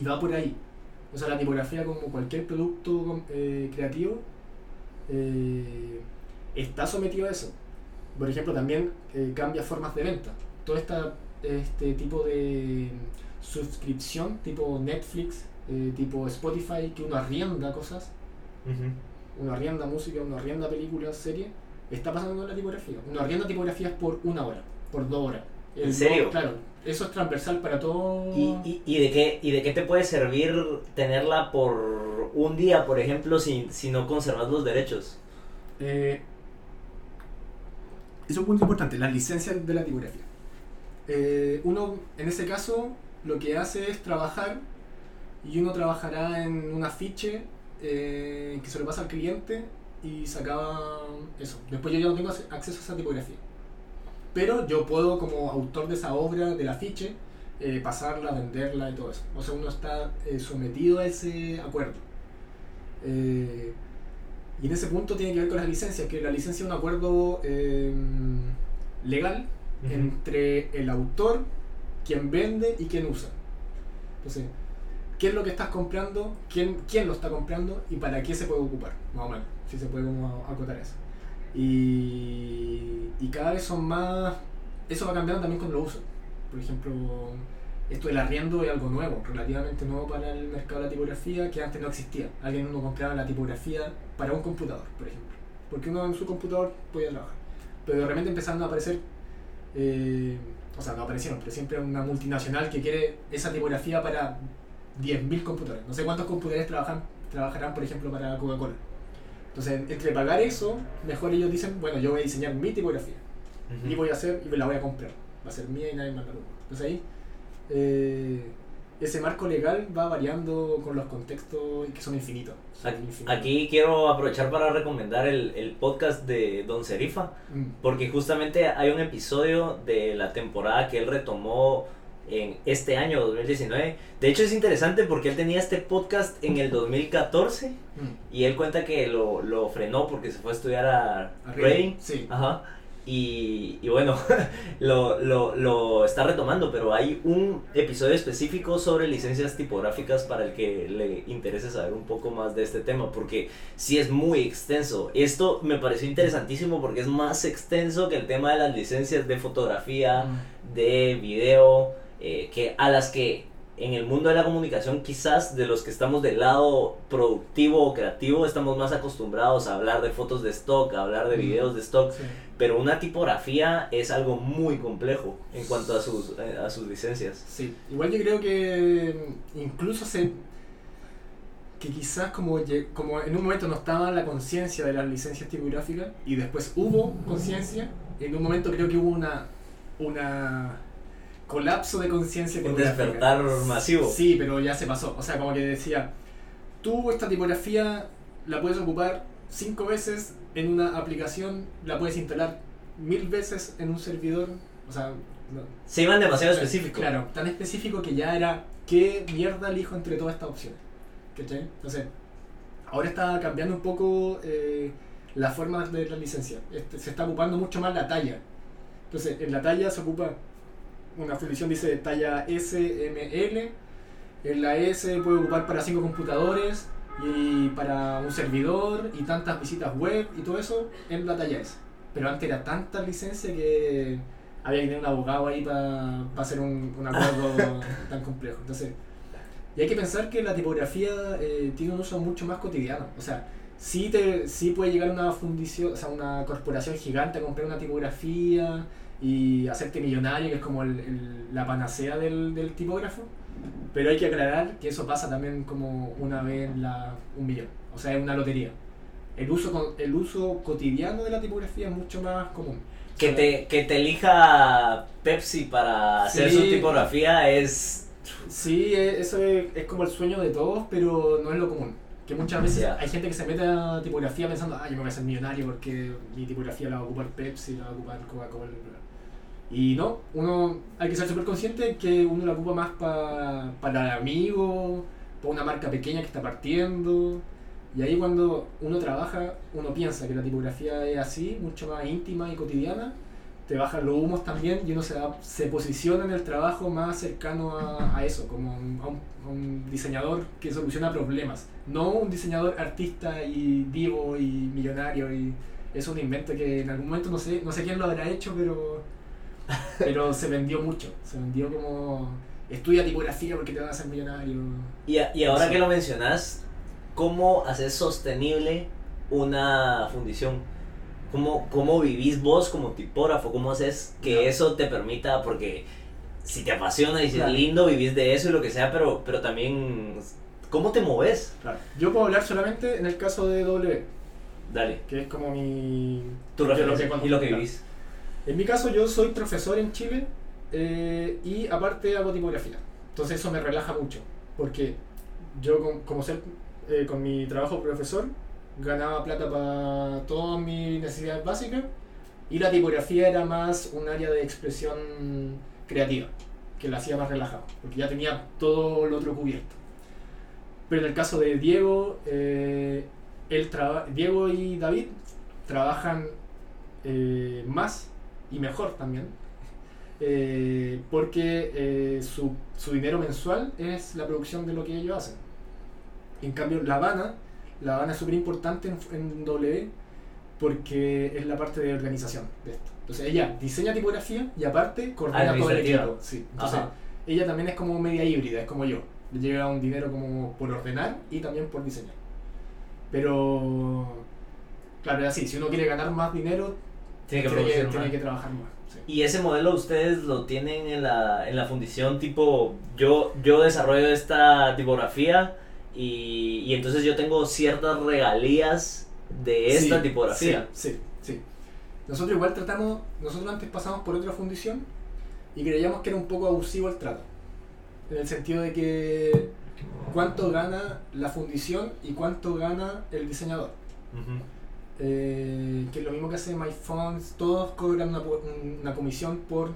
Y va por ahí. O sea, la tipografía, como cualquier producto eh, creativo, eh, está sometido a eso. Por ejemplo, también cambia formas de venta. Todo esta, este tipo de suscripción, tipo Netflix, eh, tipo Spotify, que uno arrienda cosas, uno arrienda música, uno arrienda películas, series, está pasando la tipografía. Uno arrienda tipografías por una hora, por dos horas. ¿En serio? Claro, eso es transversal para todo. ¿Y, y, y de qué, ¿Y de qué te puede servir tenerla por un día, por ejemplo, si, si no conservas los derechos? Eh, es un punto importante, las licencias de la tipografía. Eh, uno, en ese caso, lo que hace es trabajar y uno trabajará en un afiche eh, que se lo pasa al cliente y se acaba eso. Después yo ya no tengo ac- acceso a esa tipografía. Pero yo puedo, como autor de esa obra, del afiche, eh, pasarla, venderla y todo eso. O sea, uno está eh, sometido a ese acuerdo. Eh, y en ese punto tiene que ver con las licencias, que la licencia es un acuerdo eh, legal entre el autor, quien vende y quien usa. Entonces, ¿qué es lo que estás comprando? ¿Quién, quién lo está comprando? ¿Y para qué se puede ocupar? Más o menos, si se puede como acotar eso. Y, y cada vez son más... Eso va cambiando también con los usos. Por ejemplo, esto del arriendo es algo nuevo, relativamente nuevo para el mercado de la tipografía, que antes no existía. Alguien uno compraba la tipografía para un computador, por ejemplo. Porque uno en su computador podía trabajar. Pero de repente empezaron a aparecer, eh, o sea, no aparecieron, pero siempre una multinacional que quiere esa tipografía para 10.000 computadores. No sé cuántos computadores trabajan, trabajarán, por ejemplo, para Coca-Cola. Entonces, entre pagar eso, mejor ellos dicen, bueno, yo voy a diseñar mi tipografía y voy a hacer y me la voy a comprar. Va a ser mía y nadie más la compra. Entonces ahí eh, ese marco legal va variando con los contextos que son infinitos. Son Aquí, infinitos. aquí quiero aprovechar para recomendar el, el podcast de Don Serifa, Mm, porque justamente hay un episodio de la temporada que él retomó en este año 2019. De hecho es interesante porque él tenía este podcast en el 2014 mm. y él cuenta que lo, lo frenó porque se fue a estudiar a A Reading. Sí. Ajá. y, y bueno, [LAUGHS] lo, lo, lo está retomando, pero hay un episodio específico sobre licencias tipográficas para el que le interese saber un poco más de este tema, porque sí es muy extenso. Esto me pareció interesantísimo porque es más extenso que el tema de las licencias de fotografía, de video, eh, que a las que en el mundo de la comunicación quizás de los que estamos del lado productivo o creativo estamos más acostumbrados a hablar de fotos de stock, a hablar de Mm. videos de stock, Sí. pero una tipografía es algo muy complejo en cuanto a sus, eh, a sus licencias. Sí, igual yo creo que mm, incluso se que quizás como, como en un momento no estaba la conciencia de las licencias tipográficas y después hubo conciencia, en un momento creo que hubo una una colapso de conciencia Un despertar masivo. Sí, pero ya se pasó. O sea, como que decía, tú esta tipografía la puedes ocupar cinco veces en una aplicación, la puedes instalar mil veces en un servidor. O sea, no- Se iban demasiado específicos. Claro, tan específico que ya era qué mierda elijo entre todas estas opciones. ¿Cachai? Entonces, ahora está cambiando un poco eh, la forma de la licencia. Este, se está ocupando mucho más la talla. Entonces, en la talla se ocupa una fundición dice talla SML. En la S puede ocupar para cinco computadores y para un servidor y tantas visitas web y todo eso en la talla S. Pero antes era tanta licencia que había que tener un abogado ahí para hacer un, un acuerdo [LAUGHS] tan complejo. Entonces, y hay que pensar que la tipografía eh, tiene un uso mucho más cotidiano. O sea, sí, te, sí puede llegar una fundición, o sea, una corporación gigante a comprar una tipografía y hacerte millonario, que es como el- el- la panacea del, del tipógrafo. Pero hay que aclarar que eso pasa también como una vez la, un millón. O sea, es una lotería. El uso, el uso cotidiano de la tipografía es mucho más común. Que O sea, te, que te elija Pepsi para hacer Sí. su tipografía es... Sí, e- eso es, es como el sueño de todos, pero no es lo común. Que muchas veces Ya. hay gente que se mete a tipografía pensando, ah, yo me voy a hacer millonario porque mi tipografía la va a ocupar Pepsi, la va a ocupar Coca-Cola. Bla, bla". Y no, uno hay que ser súper consciente que uno la ocupa más pa- para amigos, para una marca pequeña que está partiendo. Y ahí cuando uno trabaja, uno piensa que la tipografía es así, mucho más íntima y cotidiana, te bajan los humos también y uno se, da- se posiciona en el trabajo más cercano a, eso, como a un, un diseñador que soluciona problemas, no un diseñador artista y vivo y millonario y es un invento que en algún momento no sé, no sé quién lo habrá hecho, pero, [LAUGHS] pero se vendió mucho, se vendió como estudia tipografía porque te van a hacer millonario. Y, a- y ahora que lo mencionas, ¿cómo hacer sostenible una fundición? ¿Cómo, ¿Cómo vivís vos como tipógrafo? ¿Cómo haces que Ya. eso te permita? Porque si te apasiona y si Claro. es lindo, vivís de eso y lo que sea, pero, pero también, ¿cómo te moves? Claro. Yo puedo hablar solamente en el caso de W, Dale, que es como mi... tu de lo que referencia y lo que vivís. En mi caso yo soy profesor en Chile eh, y aparte hago tipografía. Entonces eso me relaja mucho, porque yo con- como ser, eh, con mi trabajo profesor ganaba plata para todas mis necesidades básicas y la tipografía era más un área de expresión creativa, que la hacía más relajado, porque ya tenía todo lo otro cubierto. Pero en el caso de Diego, eh, él Diego y David trabajan eh, más y mejor también. eh, porque eh, su, su dinero mensual es la producción de lo que ellos hacen. En cambio, La Habana, La Habana es súper importante en, en W porque es la parte de organización de esto. Entonces ella diseña tipografía y aparte coordina todo el equipo. Sí. Entonces, Ajá. ella también es como media híbrida, es como yo. Le llega un dinero como por ordenar y también por diseñar. Pero, claro, es así, si uno quiere ganar más dinero, Tiene que tiene que, producir tiene más. que trabajar más. sí. Y ese modelo ustedes lo tienen en la, en la fundición tipo, yo, yo desarrollo esta tipografía y, y entonces yo tengo ciertas regalías de esta Sí, tipografía. Sí, sí, sí. Nosotros igual tratamos, nosotros antes pasamos por otra fundición y creíamos que era un poco abusivo el trato. En el sentido de que cuánto gana la fundición y cuánto gana el diseñador. Ujú. Eh, que es lo mismo que hace MyPhones, todos cobran una, comisión por,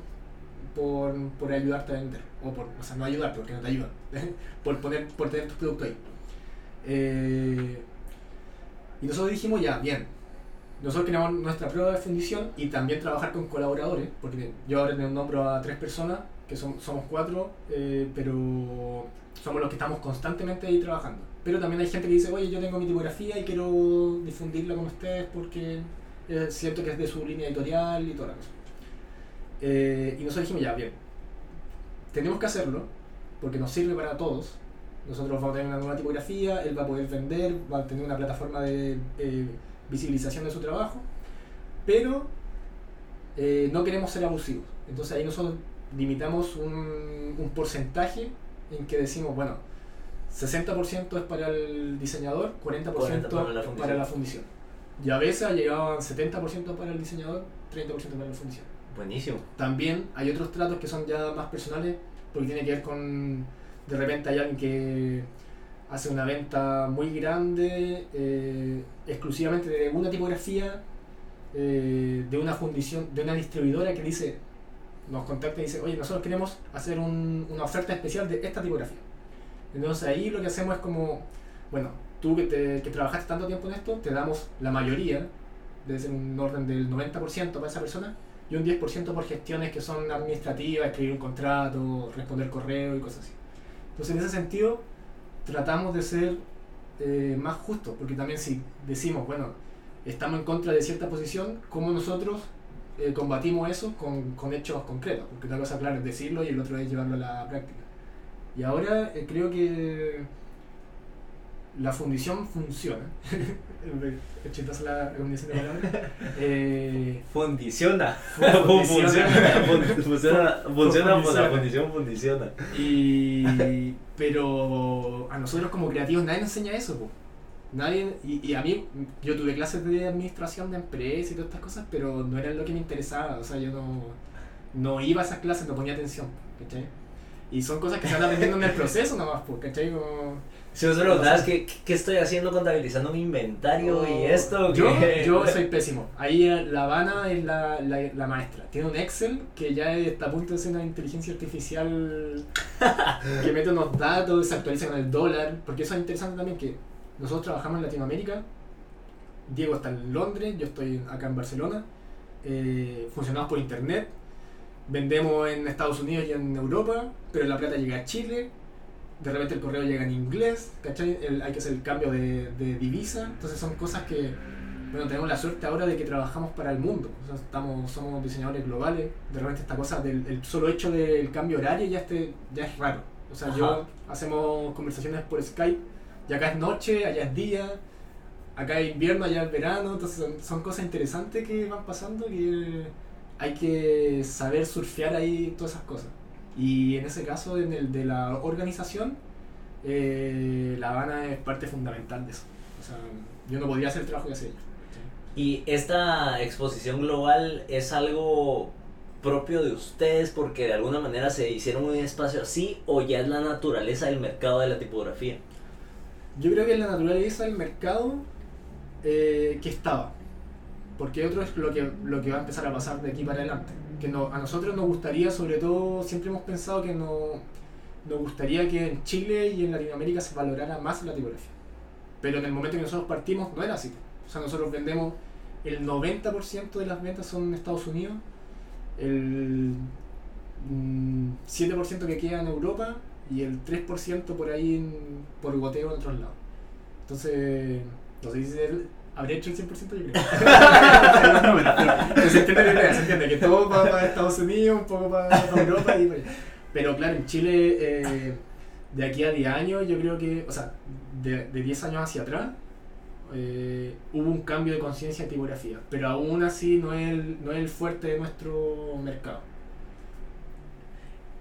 por, por ayudarte a vender. O, por, o sea, no ayudarte porque no te ayudan. [LAUGHS] por, poner, por tener tus productos ahí. Eh, y nosotros dijimos, ya, bien. nosotros creamos nuestra prueba de fundición y también trabajar con colaboradores, porque yo ahora un nombro a tres personas, que son, somos cuatro, eh, pero somos los que estamos constantemente ahí trabajando. Pero también hay gente que dice, oye, yo tengo mi tipografía y quiero difundirla con ustedes porque eh, siento que es de su línea editorial y toda la cosa. Eh, y nosotros dijimos, ya, bien, tenemos que hacerlo porque nos sirve para todos. Nosotros vamos a tener una nueva tipografía, él va a poder vender, va a tener una plataforma de eh, visibilización de su trabajo, pero eh, no queremos ser abusivos. Entonces ahí nosotros limitamos un, un porcentaje en que decimos, bueno, 60% es para el diseñador, 40%, 40% para la para fundición. Y a veces llegaban 70% para el diseñador, 30% para la fundición. Buenísimo. También hay otros tratos que son ya más personales, porque tiene que ver con, de repente hay alguien que hace una venta muy grande, eh, exclusivamente de una tipografía, eh, de una fundición, de una distribuidora que dice, nos contacta y dice, oye, nosotros queremos hacer un- una oferta especial de esta tipografía. Entonces ahí lo que hacemos es como, bueno, tú que, te, trabajaste tanto tiempo en esto, te damos la mayoría, debe ser un orden del 90% para esa persona, y un 10% por gestiones que son administrativas, escribir un contrato, responder correo y cosas así. Entonces, en ese sentido, tratamos de ser eh, más justos, porque también si decimos, bueno, estamos en contra de cierta posición, ¿cómo nosotros eh, combatimos eso con, con hechos concretos? Porque una cosa, claro, es decirlo y el otro es llevarlo a la práctica. Y ahora eh, creo que la fundición funciona. [LAUGHS] chistosa la la combinación de palabras. [LAUGHS] Eh, Fundiciona. Fundiciona. [LAUGHS] funciona. fun- Funciona, funciona por la Fundiciona. fundición, fundiciona. Y, pero a nosotros como creativos nadie nos enseña eso. po. Nadie, y, y a mí, yo tuve clases de administración de empresas y todas estas cosas, pero no era lo que me interesaba. O sea, yo no, no iba a esas clases, no ponía atención. ¿cachai? Y son cosas que se van aprendiendo en el proceso nomás, pues, ¿cachai? Como, Si vos preguntabas qué, qué estoy haciendo contabilizando mi inventario y esto, Yo, yo soy pésimo. Ahí eh, La Habana es la, la, la maestra. Tiene un Excel que ya está a punto de ser una inteligencia artificial que mete unos datos, se actualiza con el dólar. Porque eso es interesante también que nosotros trabajamos en Latinoamérica. Diego está en Londres, yo estoy acá en Barcelona. eh, funcionamos por internet. Vendemos en Estados Unidos y en Europa, pero la plata llega a Chile. De repente el correo llega en inglés, ¿cachai? El- hay que hacer el cambio de, de divisa. Entonces son cosas que, bueno, tenemos la suerte ahora de que trabajamos para el mundo. O sea, estamos, somos diseñadores globales. De repente esta cosa del el solo hecho del cambio horario ya, este, ya es raro. O sea, yo hacemos conversaciones por Skype y acá es noche, allá es día, acá es invierno, allá es verano. Entonces son, son cosas interesantes que van pasando que hay que saber surfear ahí todas esas cosas. Y en ese caso, en el de la organización, eh, La Habana es parte fundamental de eso. O sea, yo no podría hacer el trabajo que hace ellos. Y esta exposición global es algo propio de ustedes porque de alguna manera se hicieron un espacio así o ya es la naturaleza del mercado de la tipografía. Yo creo que es la naturaleza del mercado eh, que estaba. Porque otro es lo que, lo que va a empezar a pasar de aquí para adelante. Que no, a nosotros nos gustaría, sobre todo, siempre hemos pensado que no, nos gustaría que en Chile y en Latinoamérica se valorara más la tipografía. Pero en el momento que nosotros partimos no era así. O sea, nosotros vendemos, el 90% de las ventas son en Estados Unidos, el mm, 7% que queda en Europa y el 3% por ahí en- por goteo en otros lados. Entonces, no sé si habré hecho el 100% yo creo. Pero se entiende la idea, se entiende que todo va para Estados Unidos, un poco para, para Europa y para. Pero claro, en Chile, eh, de aquí a 10 años, yo creo que, o sea, de, de 10 años hacia atrás, eh, hubo un cambio de conciencia en tipografía. Pero aún así no es, el, no es el fuerte de nuestro mercado.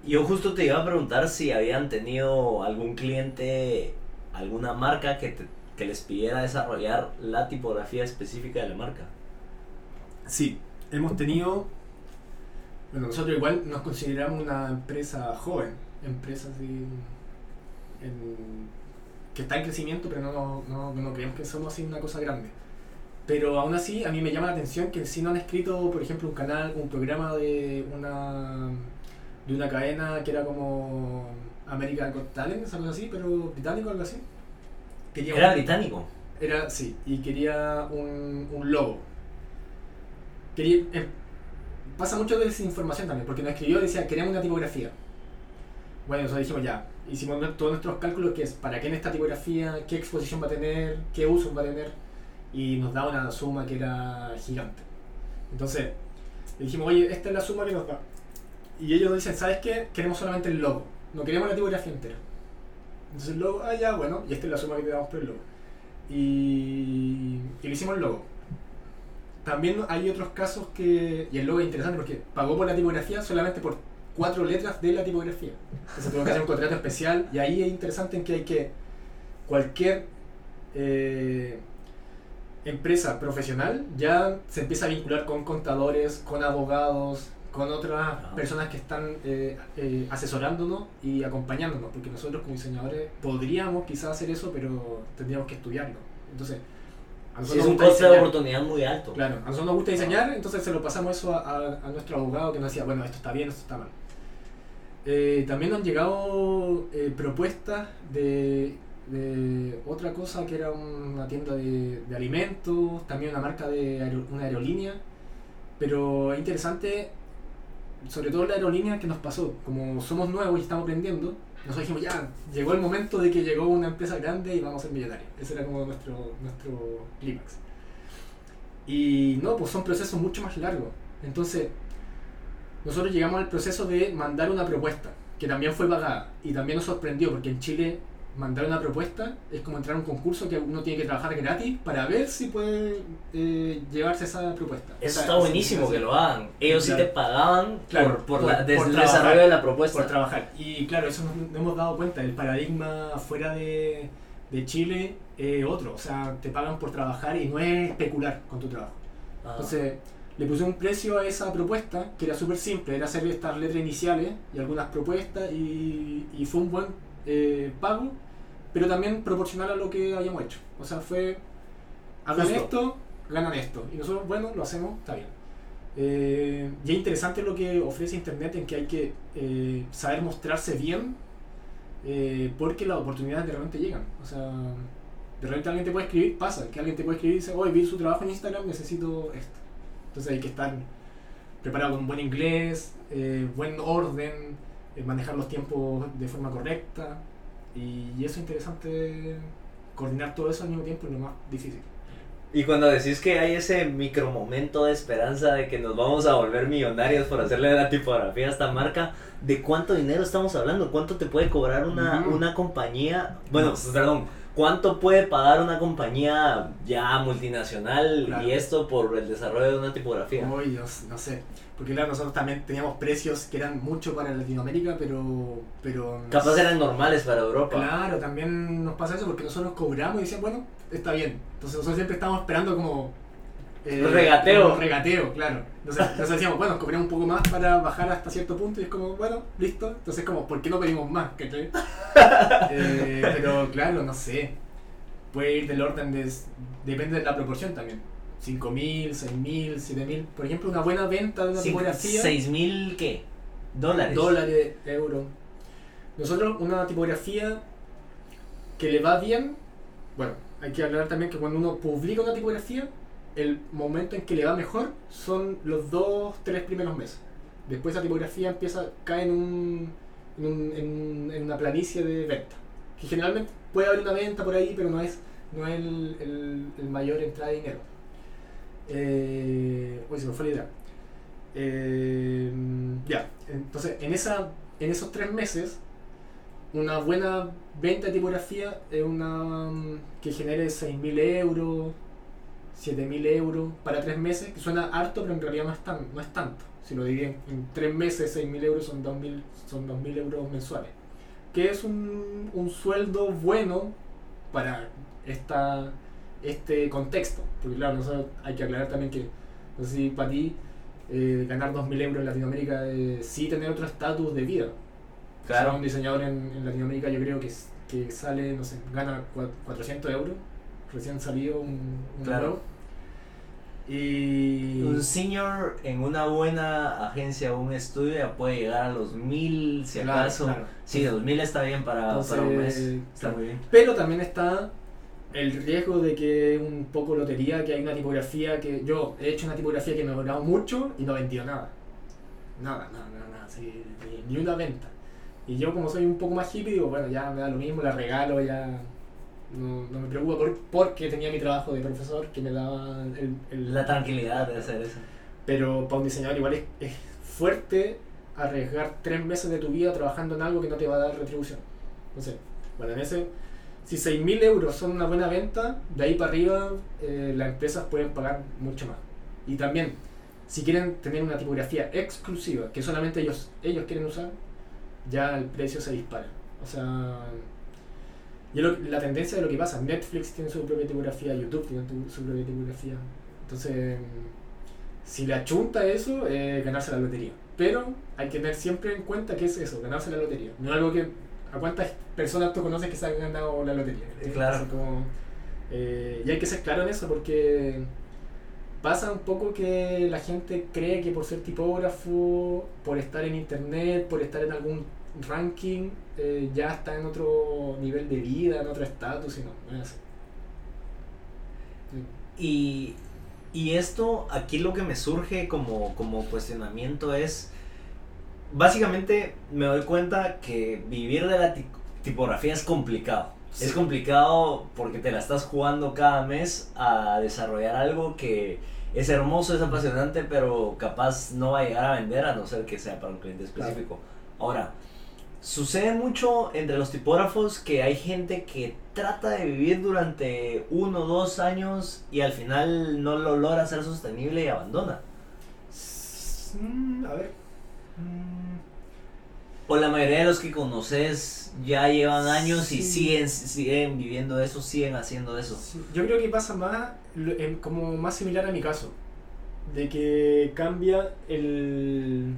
Yo justo te iba a preguntar si habían tenido algún cliente, alguna marca que, te- que les pidiera desarrollar la tipografía específica de la marca. Sí, hemos tenido. Bueno, nosotros igual nos consideramos una empresa joven, empresa así. en- que está en crecimiento, pero no, no, no creemos que somos así una cosa grande. Pero aún así, a mí me llama la atención que si no han escrito, por ejemplo, un canal, un programa de una de una cadena que era como American Got Talent, algo así, pero británico, algo así. Quería Era un- británico. era, sí, y quería un, un logo. quería, eh, pasa mucho de desinformación también, porque nos escribió y decía, queremos una tipografía. Bueno, nosotros dijimos ya, hicimos todos nuestros cálculos, que es para qué en esta tipografía, qué exposición va a tener, qué uso va a tener, y nos da una suma que era gigante. Entonces, le dijimos, oye, esta es la suma que nos da. Y ellos dicen, ¿sabes qué? Queremos solamente el logo, no queremos la tipografía entera. Entonces el logo, ah, ya, bueno, y esta es la suma que te damos por el logo. Y, y hicimos el logo. También hay otros casos que. Y el logo es interesante porque pagó por la tipografía solamente por cuatro letras de la tipografía. Entonces tuvo que hacer un contrato especial. Y ahí es interesante en que hay que. Cualquier eh, empresa profesional ya se empieza a vincular con contadores, con abogados, con otras Ah. personas que están eh, eh, asesorándonos y acompañándonos. Porque nosotros como diseñadores podríamos quizás hacer eso, pero tendríamos que estudiarlo. Entonces. a Sí, nosotros es nos un coste de oportunidad muy alto. Claro, a nosotros nos gusta diseñar, entonces se lo pasamos eso a, a- a nuestro abogado que nos decía, bueno, esto está bien, esto está mal. Eh, también nos han llegado propuestas de, de otra cosa que era una tienda de, de alimentos, también una marca de aero- una aerolínea, pero es interesante, sobre todo la aerolínea que nos pasó, como somos nuevos y estamos aprendiendo, nosotros dijimos, ya, llegó el momento de que llegó una empresa grande y vamos a ser millonarios. Ese era como nuestro, nuestro clímax. Y no, pues son procesos mucho más largos. Entonces, nosotros llegamos al proceso de mandar una propuesta, que también fue pagada. Y también nos sorprendió, porque en Chile mandar una propuesta es como entrar a un concurso que uno tiene que trabajar gratis para ver si puede eh, llevarse esa propuesta. Eso está buenísimo que lo hagan. Ellos sí Claro. te pagaban Claro, por, por por- la- des- por el trabajar. desarrollo de la propuesta. por trabajar. Y claro, eso nos, nos hemos dado cuenta, el paradigma fuera de, de Chile es otro, o sea, te pagan por trabajar y no es especular con tu trabajo. Ah. Entonces, le puse un precio a esa propuesta, que era súper simple, era hacer estas letras iniciales y algunas propuestas, y, y fue un buen eh, pago, pero también proporcional a lo que habíamos hecho. O sea, fue, hagan Justo. esto, ganan esto. Y nosotros, bueno, lo hacemos, está bien. Eh, y es interesante lo que ofrece Internet en que hay que eh, saber mostrarse bien, eh, porque las oportunidades de repente llegan. O sea, de repente alguien te puede escribir, pasa, que alguien te puede escribir y dice, hoy vi su trabajo en Instagram, necesito esto. Entonces hay que estar preparado con buen inglés, eh, buen orden, manejar los tiempos de forma correcta. Y, y eso es interesante, coordinar todo eso al mismo tiempo es lo más difícil. Y cuando decís que hay ese micro momento de esperanza de que nos vamos a volver millonarios por hacerle la tipografía a esta marca, ¿de cuánto dinero estamos hablando? ¿Cuánto te puede cobrar una, una compañía? Bueno, perdón, ¿cuánto puede pagar una compañía ya multinacional Claro. y esto por el desarrollo de una tipografía? Hoy, no, no sé. Porque claro, nosotros también teníamos precios que eran mucho para Latinoamérica, pero... pero Capaz eran normales para Europa. Claro, también nos pasa eso porque nosotros cobramos y decían, bueno, está bien. Entonces nosotros siempre estábamos esperando como... eh, Regateo. regateo, claro. Entonces [LAUGHS] nosotros decíamos, bueno, cobramos un poco más para bajar hasta cierto punto y es como, bueno, listo. Entonces como, ¿por qué no pedimos más? ¿Cachai? [LAUGHS] Eh, pero claro, no sé. Puede ir del orden de... Depende de la proporción también. 5.000, 6.000, 7.000. Por ejemplo, una buena venta de una tipografía... ¿Seis mil qué? ¿Dólares? Dólares, euros. Nosotros, una tipografía que le va bien, bueno, hay que hablar también que cuando uno publica una tipografía, el momento en que le va mejor son los dos, tres primeros meses. Después la tipografía empieza, cae en, un, en, un- en un- en una planicie de venta. Que generalmente puede haber una venta por ahí, pero no es, no es el, mayor entrada de dinero. Eh, uy, se me fue la idea. Eh, ya, entonces en, esa, en esos tres meses, una buena venta de tipografía es una que genere 6.000 euros, 7.000 euros para tres meses, que suena harto, pero en realidad no es, tan, no es tanto. Si lo dividen en tres meses, 6.000 euros son 2.000 son 2.000 euros mensuales. Que es un, un sueldo bueno para esta, este contexto. Porque claro, nosotros hay que aclarar también que, no sé si para ti, eh, ganar 2.000 euros en Latinoamérica es sí tener otro estatus de vida. Claro. O sea, un diseñador en, en Latinoamérica yo creo que, que sale, no sé, gana cua- 400 euros, recién salido un, un Claro. Y... Un senior en una buena agencia o un estudio ya puede llegar a los mil, si Claro, acaso. claro. Sí, dos mil está bien para, Entonces, para un mes. Está claro. muy bien. Pero también está el riesgo de que un poco lotería, que hay una tipografía que yo he hecho una tipografía que me ha durado mucho y no he vendido nada. Nada, nada, nada, nada, sí, ni, ni una venta. Y yo como soy un poco más hippie, digo, bueno, ya me da lo mismo, la regalo, ya no, no me preocupa por, porque tenía mi trabajo de profesor que me daba el, el- La tranquilidad de hacer eso. Pero para un diseñador igual es, es fuerte arriesgar tres meses de tu vida trabajando en algo que no te va a dar retribución. No sé, bueno, en ese, si 6.000 euros son una buena venta, de ahí para arriba eh, las empresas pueden pagar mucho más. Y también, si quieren tener una tipografía exclusiva que solamente ellos, ellos quieren usar, ya el precio se dispara. O sea, y es lo- la tendencia de lo que pasa. Netflix tiene su propia tipografía, YouTube tiene su propia tipografía. Entonces, si le achunta eso, es ganarse la lotería. Pero hay que tener siempre en cuenta que es eso, ganarse la lotería. No algo que. ¿A cuántas personas tú conoces que se han ganado la lotería? Es Claro. así como, eh, y hay que ser claro en eso porque pasa un poco que la gente cree que por ser tipógrafo, por estar en internet, por estar en algún ranking, eh, ya está en otro nivel de vida, en otro estatus, y no, es. Y, y esto, aquí lo que me surge como, como cuestionamiento es, básicamente me doy cuenta que vivir de la ti- tipografía es complicado. Sí. Es complicado porque te la estás jugando cada mes a desarrollar algo que es hermoso, es apasionante, pero capaz no va a llegar a vender a no ser que sea para un cliente específico. Ahora, sucede mucho entre los tipógrafos que hay gente que trata de vivir durante uno o dos años y al final no lo logra ser sostenible y abandona. Mm, a ver. Mm, O la mayoría de los que conoces ya llevan años y siguen, siguen viviendo eso, siguen haciendo eso. Sí, Yo creo que pasa más, como más similar a mi caso, de que cambia el...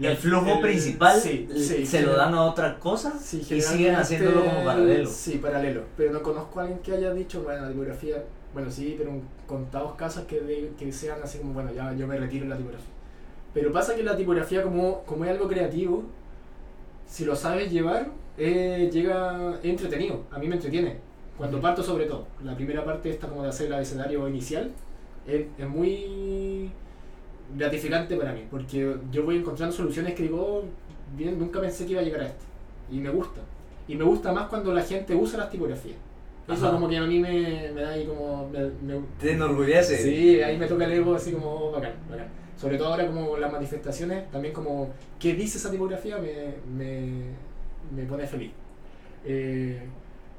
El flujo principal sí, sí, se lo dan a otra cosa sí, y siguen haciéndolo como paralelo. Sí, paralelo. Pero no conozco a alguien que haya dicho, bueno, la tipografía, bueno, sí, pero contados casos que, de- que sean así como, bueno, ya yo me retiro en la tipografía. Pero pasa que la tipografía, como, como es algo creativo, si lo sabes llevar, eh, llega entretenido. A mí me entretiene. Cuando parto, sobre todo. La primera parte, esta como de hacer el abecedario inicial, es, es muy gratificante para mí. Porque yo voy encontrando soluciones que digo, "Oh, bien, nunca pensé que iba a llegar a esto. Y me gusta. Y me gusta más cuando la gente usa las tipografías. Eso Ajá. como que a mí me, me da ahí como... me- me- Te enorgullece. Sí, ahí me toca el ego así como bacán, bacán. Sobre todo ahora como las manifestaciones, también como qué dice esa tipografía me, me, me pone feliz. Eh,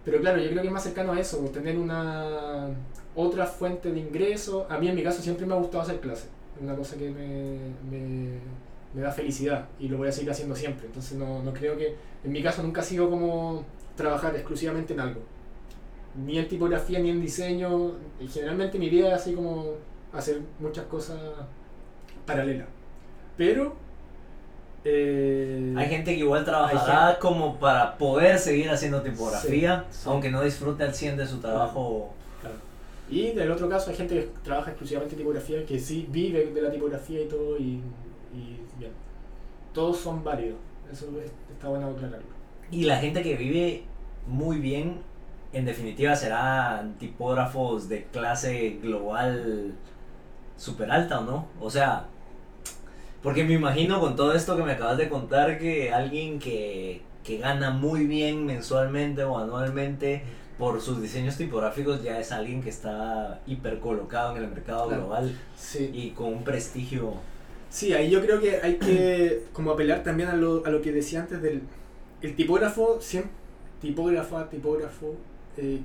pero claro, yo creo que es más cercano a eso, tener una otra fuente de ingreso. A mí en mi caso siempre me ha gustado hacer clases, es una cosa que me, me, me da felicidad y lo voy a seguir haciendo siempre. Entonces no, no creo que, en mi caso nunca ha sido como trabajar exclusivamente en algo ni en tipografía ni en diseño. Y generalmente mi vida es así como hacer muchas cosas paralelas. Pero. eh, Hay gente que igual trabajará como para poder seguir haciendo tipografía, Sí, sí. aunque no disfrute al 100 de su trabajo. Y del otro caso hay gente que trabaja exclusivamente en tipografía, que sí vive de la tipografía y todo, y, y bien. Todos son válidos. Eso es- está bueno aclararlo. Y la gente que vive muy bien, en definitiva, serán tipógrafos de clase global super alta, ¿o no? O sea, porque me imagino con todo esto que me acabas de contar que alguien que, que gana muy bien mensualmente o anualmente por sus diseños tipográficos ya es alguien que está hiper colocado en el mercado Claro. global Sí. y con un prestigio. Sí, ahí yo creo que hay que [CLEARS THROAT] como apelar también a lo, a lo que decía antes del el tipógrafo, siempre, tipógrafa, tipógrafo, eh,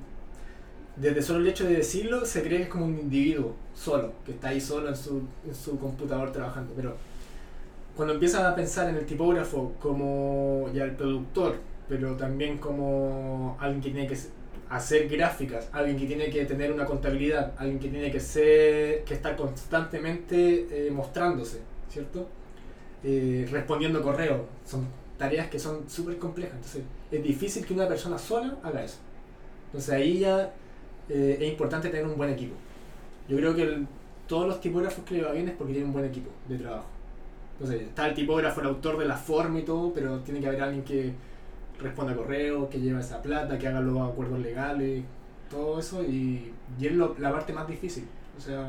desde solo el hecho de decirlo se cree que es como un individuo solo, que está ahí solo en su, en su computador trabajando, pero cuando empiezas a pensar en el tipógrafo como ya el productor, pero también como alguien que tiene que hacer gráficas, alguien que tiene que tener una contabilidad, alguien que tiene que ser, que estar constantemente eh, mostrándose, ¿cierto? Eh, respondiendo correos, son tareas que son súper complejas, entonces es difícil que una persona sola haga eso. Entonces ahí ya eh, es importante tener un buen equipo. Yo creo que todos los tipógrafos que le va bien es porque tienen un buen equipo de trabajo. Entonces está el tipógrafo, el autor de la forma y todo, pero tiene que haber alguien que responda a correo, que lleve esa plata, que haga los acuerdos legales, todo eso, y, y es lo- la parte más difícil. O sea,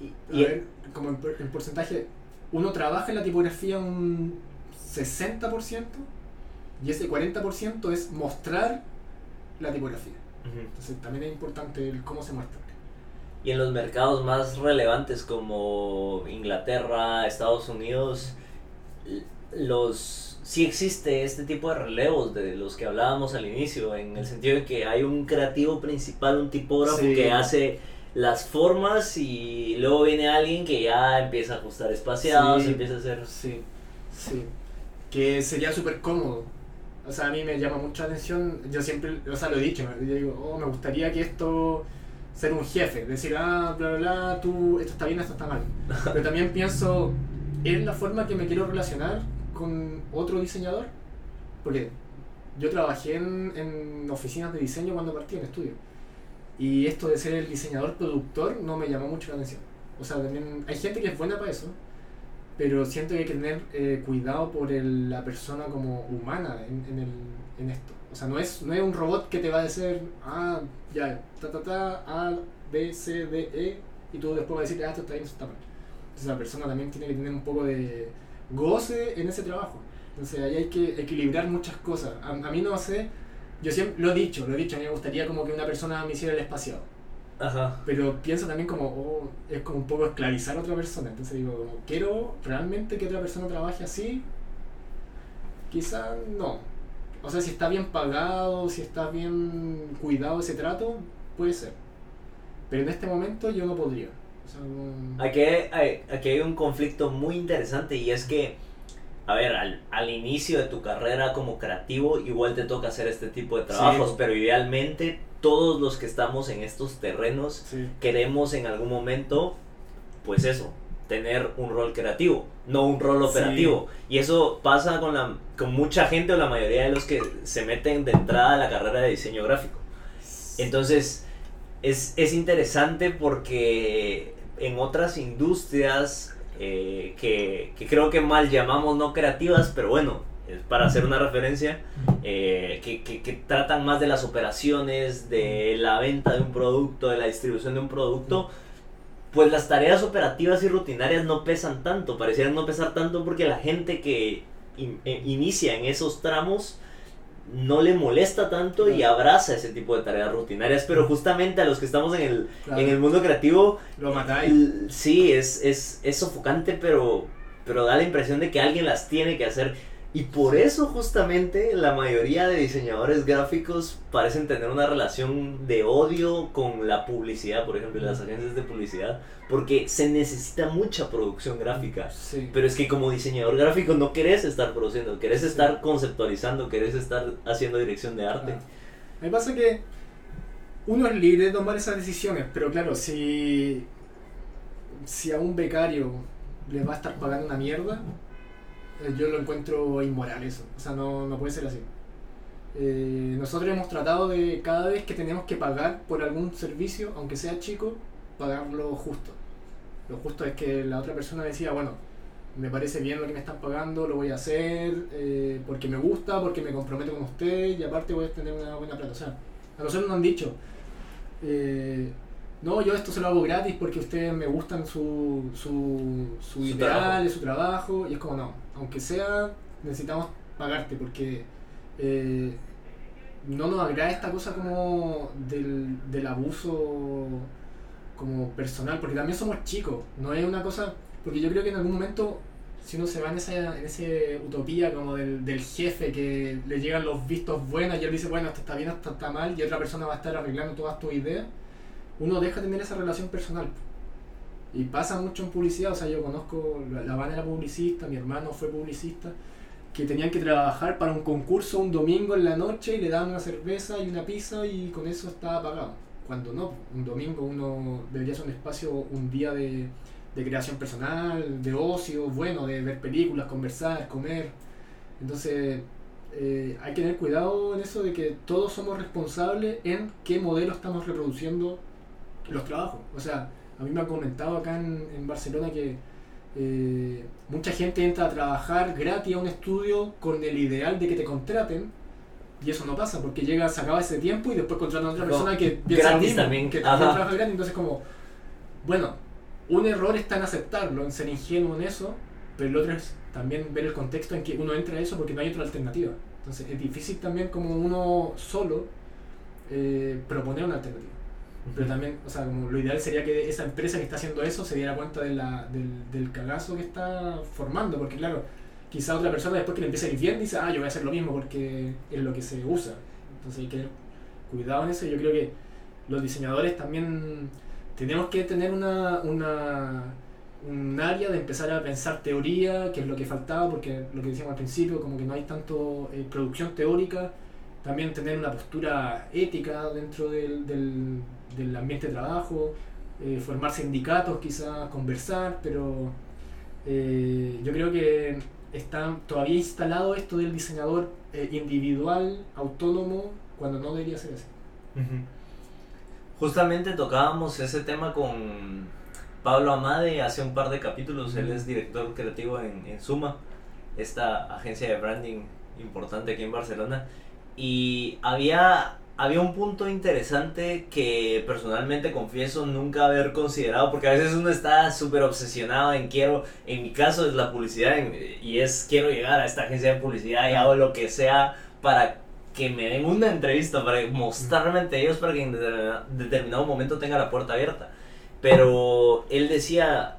Y, a y- ver, como en, por- en porcentaje, uno trabaja en la tipografía un 60% y ese 40% es mostrar la tipografía. Entonces también es importante el cómo se muestra. Y en los mercados más relevantes como Inglaterra, Estados Unidos, los sí existe este tipo de relevos de los que hablábamos al inicio, en el sentido de que hay un creativo principal, un tipógrafo Sí. que hace las formas y luego viene alguien que ya empieza a ajustar espaciados Sí. y empieza a hacer... Sí, sí. Que sería súper cómodo. O sea, a mí me llama mucha atención. Yo siempre, o sea, lo he dicho, yo digo, oh, me gustaría que esto ser un jefe, decir, ah, bla, bla, bla, tú, esto está bien, esto está mal. [LAUGHS] Pero también pienso, ¿es la forma que me quiero relacionar con otro diseñador? Porque yo trabajé en, en oficinas de diseño cuando partí en estudio. Y esto de ser el diseñador productor no me llamó mucho la atención. O sea, también hay gente que es buena para eso, pero siento que hay que tener eh, cuidado por el- la persona como humana en, en, el, en esto. O sea, no es, no es un robot que te va a decir, ah, ya, ta, ta, ta, A, B, C, D, E, y tú después vas a decir, ah, esto está bien, esto está mal. Entonces la persona también tiene que tener un poco de goce en ese trabajo. Entonces ahí hay que equilibrar muchas cosas. A, a mí no sé, yo siempre lo he dicho, lo he dicho, a mí me gustaría como que una persona me hiciera el espaciado. Ajá. Pero pienso también como, oh, es como un poco esclavizar a otra persona. Entonces digo, como, ¿quiero realmente que otra persona trabaje así? Quizá no. O sea, si está bien pagado, si está bien cuidado ese trato, puede ser. Pero en este momento yo no podría. Aquí hay, aquí hay un conflicto muy interesante y es que, a ver, al, al inicio de tu carrera como creativo igual te toca hacer este tipo de trabajos, Sí. pero idealmente todos los que estamos en estos terrenos sí. queremos en algún momento, pues eso, tener un rol creativo, no un rol Sí. operativo. Y eso pasa con, la, con mucha gente o la mayoría de los que se meten de entrada a la carrera de diseño gráfico. Entonces, es, es interesante porque en otras industrias eh, que, que creo que mal llamamos no creativas, pero bueno, para hacer una referencia, eh, que, que- tratan más de las operaciones, de la venta de un producto, de la distribución de un producto, pues las tareas operativas y rutinarias no pesan tanto, parecieran no pesar tanto porque la gente que eh, inicia en esos tramos no le molesta tanto y abraza ese tipo de tareas rutinarias, pero justamente a los que estamos en el, Claro. en el mundo creativo, Lo matáis. sí, es, es, es sofocante, pero, pero da la impresión de que alguien las tiene que hacer. Y por eso justamente la mayoría de diseñadores gráficos parecen tener una relación de odio con la publicidad, por ejemplo, las agencias de publicidad, porque se necesita mucha producción gráfica. Sí. Pero es que como diseñador gráfico no querés estar produciendo, querés Sí. estar conceptualizando, querés estar haciendo dirección de arte. Ah. Me pasa que uno es libre de tomar esas decisiones, pero claro, si, si a un becario le va a estar pagando una mierda, yo lo encuentro inmoral eso. O sea, no, no puede ser así. Eh, nosotros hemos tratado de cada vez que tenemos que pagar por algún servicio, aunque sea chico, pagarlo justo. Lo justo es que la otra persona decía, bueno, me parece bien lo que me están pagando, lo voy a hacer eh, porque me gusta, porque me comprometo con usted y aparte voy a tener una buena plata. O sea, a nosotros nos han dicho, eh, no, yo esto se lo hago gratis porque ustedes me gustan su, su, su, Su ideal, su trabajo, y es como no, aunque sea, necesitamos pagarte porque eh, no nos agrada esta cosa como del, del abuso como personal, porque también somos chicos, no es una cosa, porque yo creo que en algún momento, si uno se va en esa, en ese utopía como del, del jefe que le llegan los vistos buenos y él dice, bueno, esto está bien, esto está mal, y otra persona va a estar arreglando todas tus ideas, uno deja de tener esa relación personal. Y pasa mucho en publicidad, o sea, yo conozco, la, Vane era publicista, mi hermano fue publicista, que tenían que trabajar para un concurso un domingo en la noche y le daban una cerveza y una pizza y con eso estaba pagado. Cuando no, un domingo uno debería ser un espacio, un día de, de creación personal, de ocio, bueno, de ver películas, conversar, comer. Entonces, eh, hay que tener cuidado en eso de que todos somos responsables en qué modelo estamos reproduciendo los trabajos. O sea, a mí me han comentado acá en, en Barcelona que eh, mucha gente entra a trabajar gratis a un estudio con el ideal de que te contraten. Y eso no pasa, porque llega, se acaba ese tiempo y después contratan a otra No, persona que piensa gratis mismo, también, que también ajá. trabaja gratis. Entonces, como, bueno, un error está en aceptarlo, en ser ingenuo en eso, pero el otro es también ver el contexto en que uno entra a eso porque no hay otra alternativa. Entonces, es difícil también como uno solo eh, proponer una alternativa. Pero también, o sea, como lo ideal sería que esa empresa que está haciendo eso se diera cuenta de la, del, del cagazo que está formando, porque claro, quizá otra persona después que le empiece a ir bien dice, ah, yo voy a hacer lo mismo porque es lo que se usa. Entonces hay que tener cuidado en eso. Yo creo que los diseñadores también tenemos que tener una, una, un área de empezar a pensar teoría, que es lo que faltaba, porque lo que decíamos al principio, como que no hay tanto eh, producción teórica, también tener una postura ética dentro del, del, del ambiente de trabajo, eh, formar sindicatos quizás, conversar, pero eh, yo creo que está todavía instalado esto del diseñador eh, individual, autónomo, cuando no debería ser así. Justamente tocábamos ese tema con Pablo Amade hace un par de capítulos. Él es director creativo en, en Suma, esta agencia de branding importante aquí en Barcelona. Y había, había un punto interesante que personalmente confieso nunca haber considerado, porque a veces uno está súper obsesionado en quiero, en mi caso es la publicidad, en- y es quiero llegar a esta agencia de publicidad y hago lo que sea para que me den una entrevista, para mostrarme ante ellos, para que en determina- determinado momento tenga la puerta abierta. Pero él decía,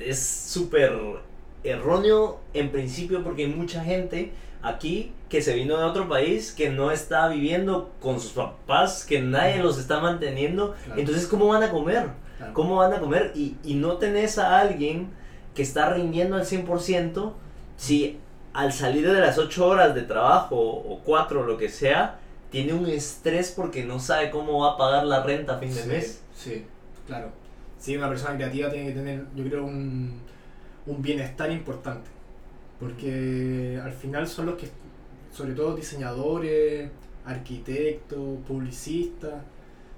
es súper erróneo en principio porque hay mucha gente aquí que se vino de otro país que no está viviendo con sus papás, que nadie los está manteniendo. Claro. Entonces, ¿cómo van a comer? Claro. ¿Cómo van a comer? Y, y no tenés a alguien que está rindiendo al 100% si al salir de las 8 horas de trabajo o 4 lo que sea, tiene un estrés porque no sabe cómo va a pagar la renta a fin de Sí, mes. Sí, claro. Sí, una persona creativa tiene que tener, yo creo, un, un bienestar importante. Porque al final son los que, sobre todo diseñadores, arquitectos, publicistas,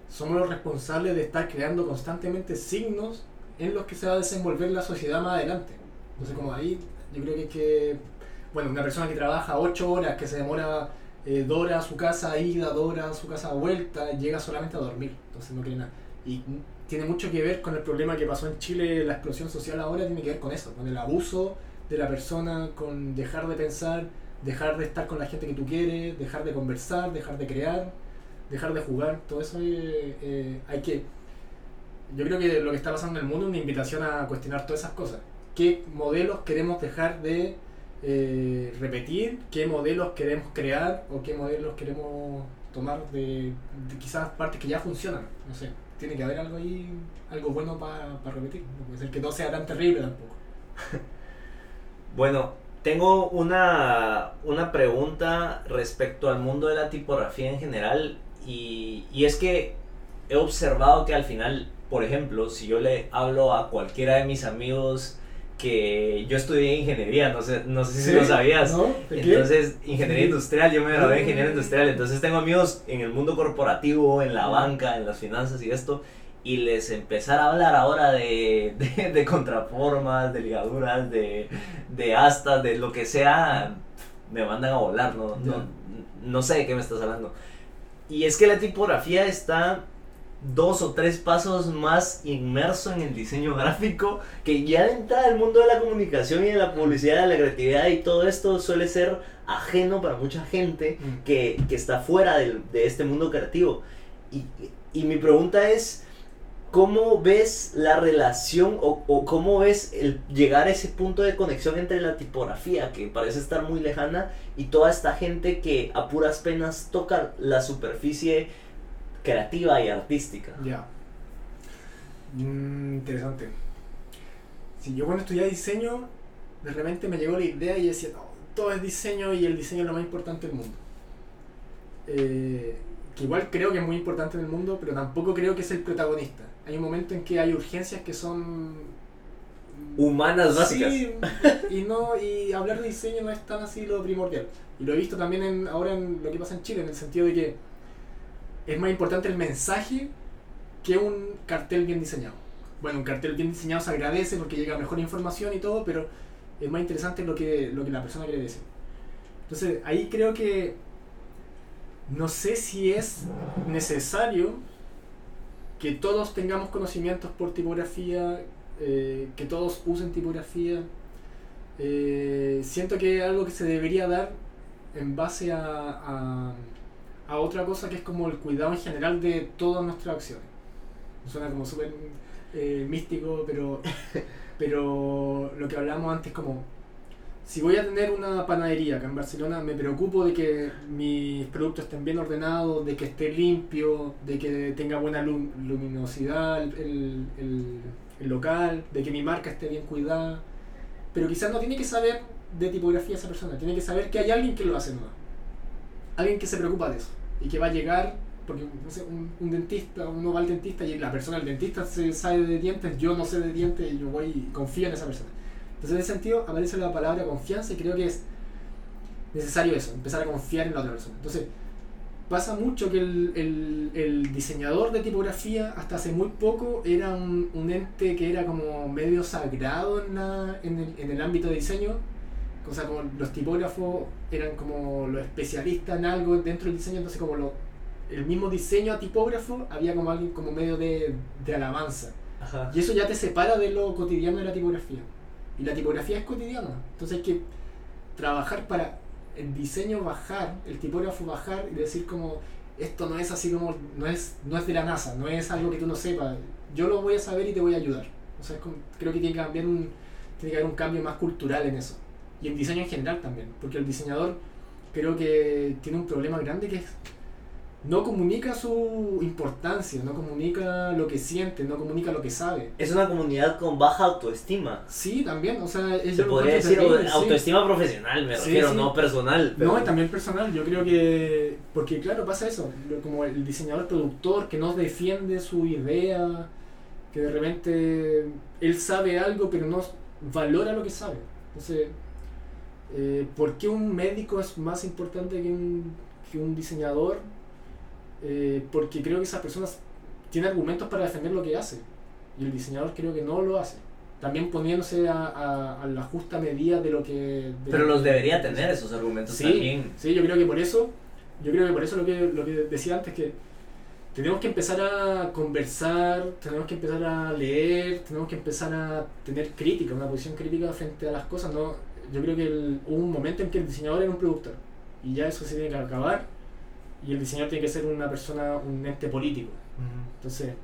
somos los responsables de estar creando constantemente signos en los que se va a desenvolver la sociedad más adelante. Entonces, como ahí, yo creo que es que, bueno, una persona que trabaja 8 horas, que se demora eh, a su casa ida, dos horas a su casa vuelta, llega solamente a dormir, entonces no quiere nada. Y tiene mucho que ver con el problema que pasó en Chile, la explosión social ahora tiene que ver con eso, con el abuso de la persona, con dejar de pensar, dejar de estar con la gente que tú quieres, dejar de conversar, dejar de crear, dejar de jugar, todo eso eh, eh, hay que... Yo creo que lo que está pasando en el mundo es una invitación a cuestionar todas esas cosas. ¿Qué modelos queremos dejar de eh, repetir? ¿Qué modelos queremos crear? ¿O qué modelos queremos tomar de, de quizás partes que ya funcionan? No sé. Tiene que haber algo ahí, algo bueno para repetir. No puede ser que no sea tan terrible tampoco. [LAUGHS] Bueno, tengo una, una pregunta respecto al mundo de la tipografía en general y, y es que he observado que al final, por ejemplo, si yo le hablo a cualquiera de mis amigos que yo estudié ingeniería, no sé, no sé si lo sabías. ¿No? Entonces, ingeniería Sí. industrial, yo me gradué de Ah. ingeniero industrial, entonces tengo amigos en el mundo corporativo, en la Ah. banca, en las finanzas y esto, y les empezar a hablar ahora de, [LAUGHS] de, de contraformas, de ligaduras, de, de astas, de lo que sea, me mandan a volar, no, no, no sé de qué me estás hablando. Y es que la tipografía está dos o tres pasos más inmerso en el diseño gráfico que ya de entrada el mundo de la comunicación y de la publicidad, de la creatividad y todo esto suele ser ajeno para mucha gente Mm. que, que está fuera del- de este mundo creativo. Y, y mi pregunta es, ¿cómo ves la relación o, cómo ves el llegar a ese punto de conexión entre la tipografía, que parece estar muy lejana, y toda esta gente que a puras penas toca la superficie creativa y artística? Ya. Mm, interesante. Si yo cuando estudié diseño, de repente me llegó la idea y decía, todo es diseño y el diseño es lo más importante del mundo. Eh, que igual creo que es muy importante en el mundo, pero tampoco creo que es el protagonista. Hay un momento en que hay urgencias que son Humanas básicas. Sí, y no y hablar de diseño no es tan así lo primordial. Y lo he visto también en, ahora en lo que pasa en Chile, en el sentido de que es más importante el mensaje que un cartel bien diseñado. bueno, un cartel bien diseñado se agradece porque llega mejor información y todo, pero es más interesante lo que, lo que la persona quiere decir. Entonces, ahí creo que no sé si es necesario que todos tengamos conocimientos por tipografía, eh, que todos usen tipografía. Eh, siento que es algo que se debería dar en base a, a, a otra cosa que es como el cuidado en general de todas nuestras acciones. Suena como súper eh, místico, pero, [LAUGHS] pero lo que hablábamos antes como si voy a tener una panadería acá en Barcelona, me preocupo de que mis productos estén bien ordenados, de que esté limpio, de que tenga buena lum- luminosidad el, el- local, de que mi marca esté bien cuidada. Pero quizás no tiene que saber de tipografía esa persona, tiene que saber que hay alguien que lo hace nomás. Alguien que se preocupa de eso y que va a llegar, porque no un, un dentista, uno va al dentista y la persona, el dentista se sabe de dientes, yo no sé de dientes y yo voy y confío en esa persona. Entonces, en ese sentido, aparece la palabra confianza y creo que es necesario eso, empezar a confiar en la otra persona. Entonces, pasa mucho que el, el- el diseñador de tipografía, hasta hace muy poco, era un, un ente que era como medio sagrado en, la- en, el, en el ámbito de diseño. O sea, como los tipógrafos eran como los especialistas en algo dentro del diseño, entonces como lo, el mismo diseño a tipógrafo había como alguien como medio de, de alabanza. Ajá. Y eso ya te separa de lo cotidiano de la tipografía. Y la tipografía es cotidiana. Entonces hay que trabajar para el diseño bajar, el tipógrafo bajar y decir como esto no es así como, no es, no es de la NASA, no es algo que tú no sepas. Yo lo voy a saber y te voy a ayudar. O sea, como- creo que tiene que tiene que haber un cambio más cultural en eso. Y en diseño en general también. Porque el diseñador creo que tiene un problema grande que es no comunica su importancia, no comunica lo que siente, no comunica lo que sabe. Es una comunidad con baja autoestima. Sí, también, o sea, es Se podría decir terrible, sí. autoestima profesional, me refiero, sí. no personal. pero- No, también personal, yo creo que, porque claro, pasa eso, como el diseñador productor que no defiende su idea, que de repente él sabe algo pero no valora lo que sabe. Entonces, eh, ¿por qué un médico es más importante que un, que un diseñador? Eh, porque creo que esas personas tienen argumentos para defender lo que hace, y el diseñador creo que no lo hace. También poniéndose a, a- a la justa medida de lo que... de Pero lo los debería tener esos argumentos Sí, también. sí, yo creo que por eso, yo creo que por eso lo que, lo que decía antes, que tenemos que empezar a conversar, tenemos que empezar a leer, tenemos que empezar a tener crítica, una posición crítica frente a las cosas. ¿no? Yo creo que el- hubo un momento en que el diseñador era un productor y ya eso se tiene que acabar y el diseñador tiene que ser una persona, un ente político. Entonces,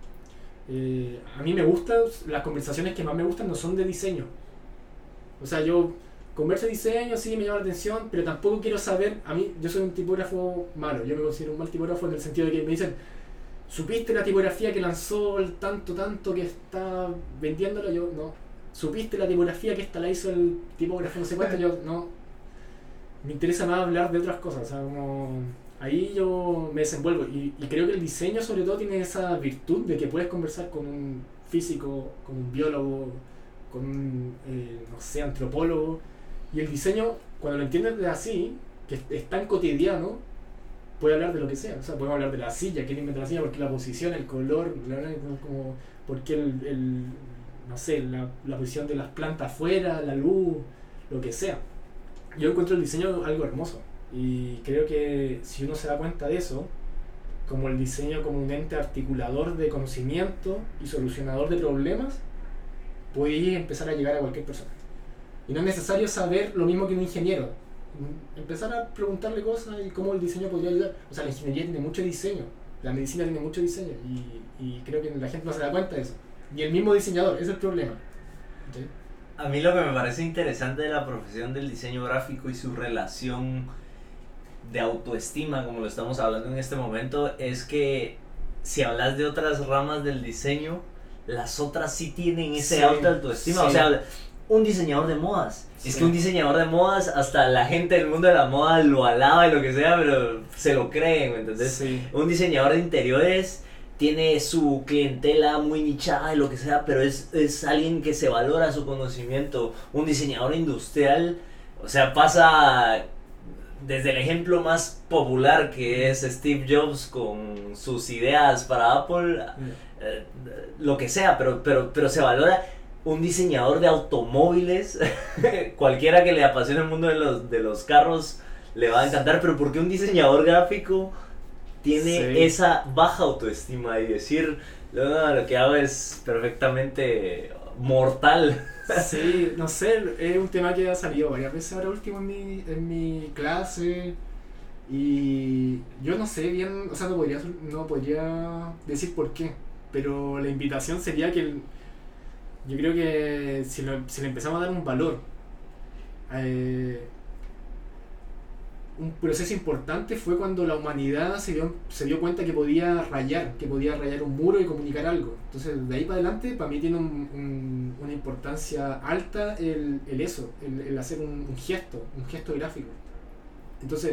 eh, a mí me gustan, las conversaciones que más me gustan no son de diseño. O sea, yo converso de diseño, sí, me llama la atención, pero tampoco quiero saber, a mí, yo soy un tipógrafo malo, yo me considero un mal tipógrafo en el sentido de que me dicen, ¿supiste la tipografía que lanzó el tanto, tanto que está vendiéndola? Yo, no. ¿Supiste la tipografía que esta la hizo el tipógrafo no sé cuánto? [LAUGHS] Yo, no. Me interesa más hablar de otras cosas, o sea, como ahí yo me desenvuelvo y, y creo que el diseño sobre todo tiene esa virtud de que puedes conversar con un físico, con un biólogo, con un, eh, no sé, antropólogo y el diseño, cuando lo entiendes de así, que es, tan cotidiano, puede hablar de lo que sea, o sea, podemos hablar de la silla, quién inventó la silla, porque la posición, el color, como, porque el, el, no sé, la, la posición de las plantas afuera, la luz, lo que sea. Yo encuentro el diseño algo hermoso. Y creo que si uno se da cuenta de eso, como el diseño como un ente articulador de conocimiento y solucionador de problemas, puede empezar a llegar a cualquier persona. Y no es necesario saber lo mismo que un ingeniero. Empezar a preguntarle cosas y cómo el diseño podría ayudar. O sea, la ingeniería tiene mucho diseño, la medicina tiene mucho diseño y, y creo que la gente no se da cuenta de eso. Y el mismo diseñador, ese es el problema. ¿Sí? A mí lo que me parece interesante de la profesión del diseño gráfico y su relación de autoestima, como lo estamos hablando en este momento, es que si hablas de otras ramas del diseño, las otras sí tienen ese Sí, alta autoestima. sí. O sea, un diseñador de modas. Es que un diseñador de modas, hasta la gente del mundo de la moda lo alaba y lo que sea, pero se lo creen, ¿me entendés? Un diseñador de interiores tiene su clientela muy nichada y lo que sea, pero es, es alguien que se valora su conocimiento. Un diseñador industrial, o sea, pasa desde el ejemplo más popular que es Steve Jobs con sus ideas para Apple, eh, lo que sea, pero, pero, pero se valora un diseñador de automóviles, [LAUGHS] cualquiera que le apasione el mundo de los, de los carros le va a encantar, pero ¿por qué un diseñador gráfico tiene Sí. esa baja autoestima y decir, no, no, lo que hago es perfectamente mortal? Sí, no sé, es un tema que ha salido varias veces ahora último en mi, en mi clase y yo no sé bien, o sea, no podría, no podría decir por qué, pero la invitación sería que yo creo que si, lo- si le empezamos a dar un valor, eh, un proceso importante fue cuando la humanidad se dio, se dio cuenta que podía rayar, que podía rayar un muro y comunicar algo. Entonces, de ahí para adelante, para mí tiene un- un- una importancia alta el, eso, el, hacer un, gesto, un gesto gráfico. Entonces,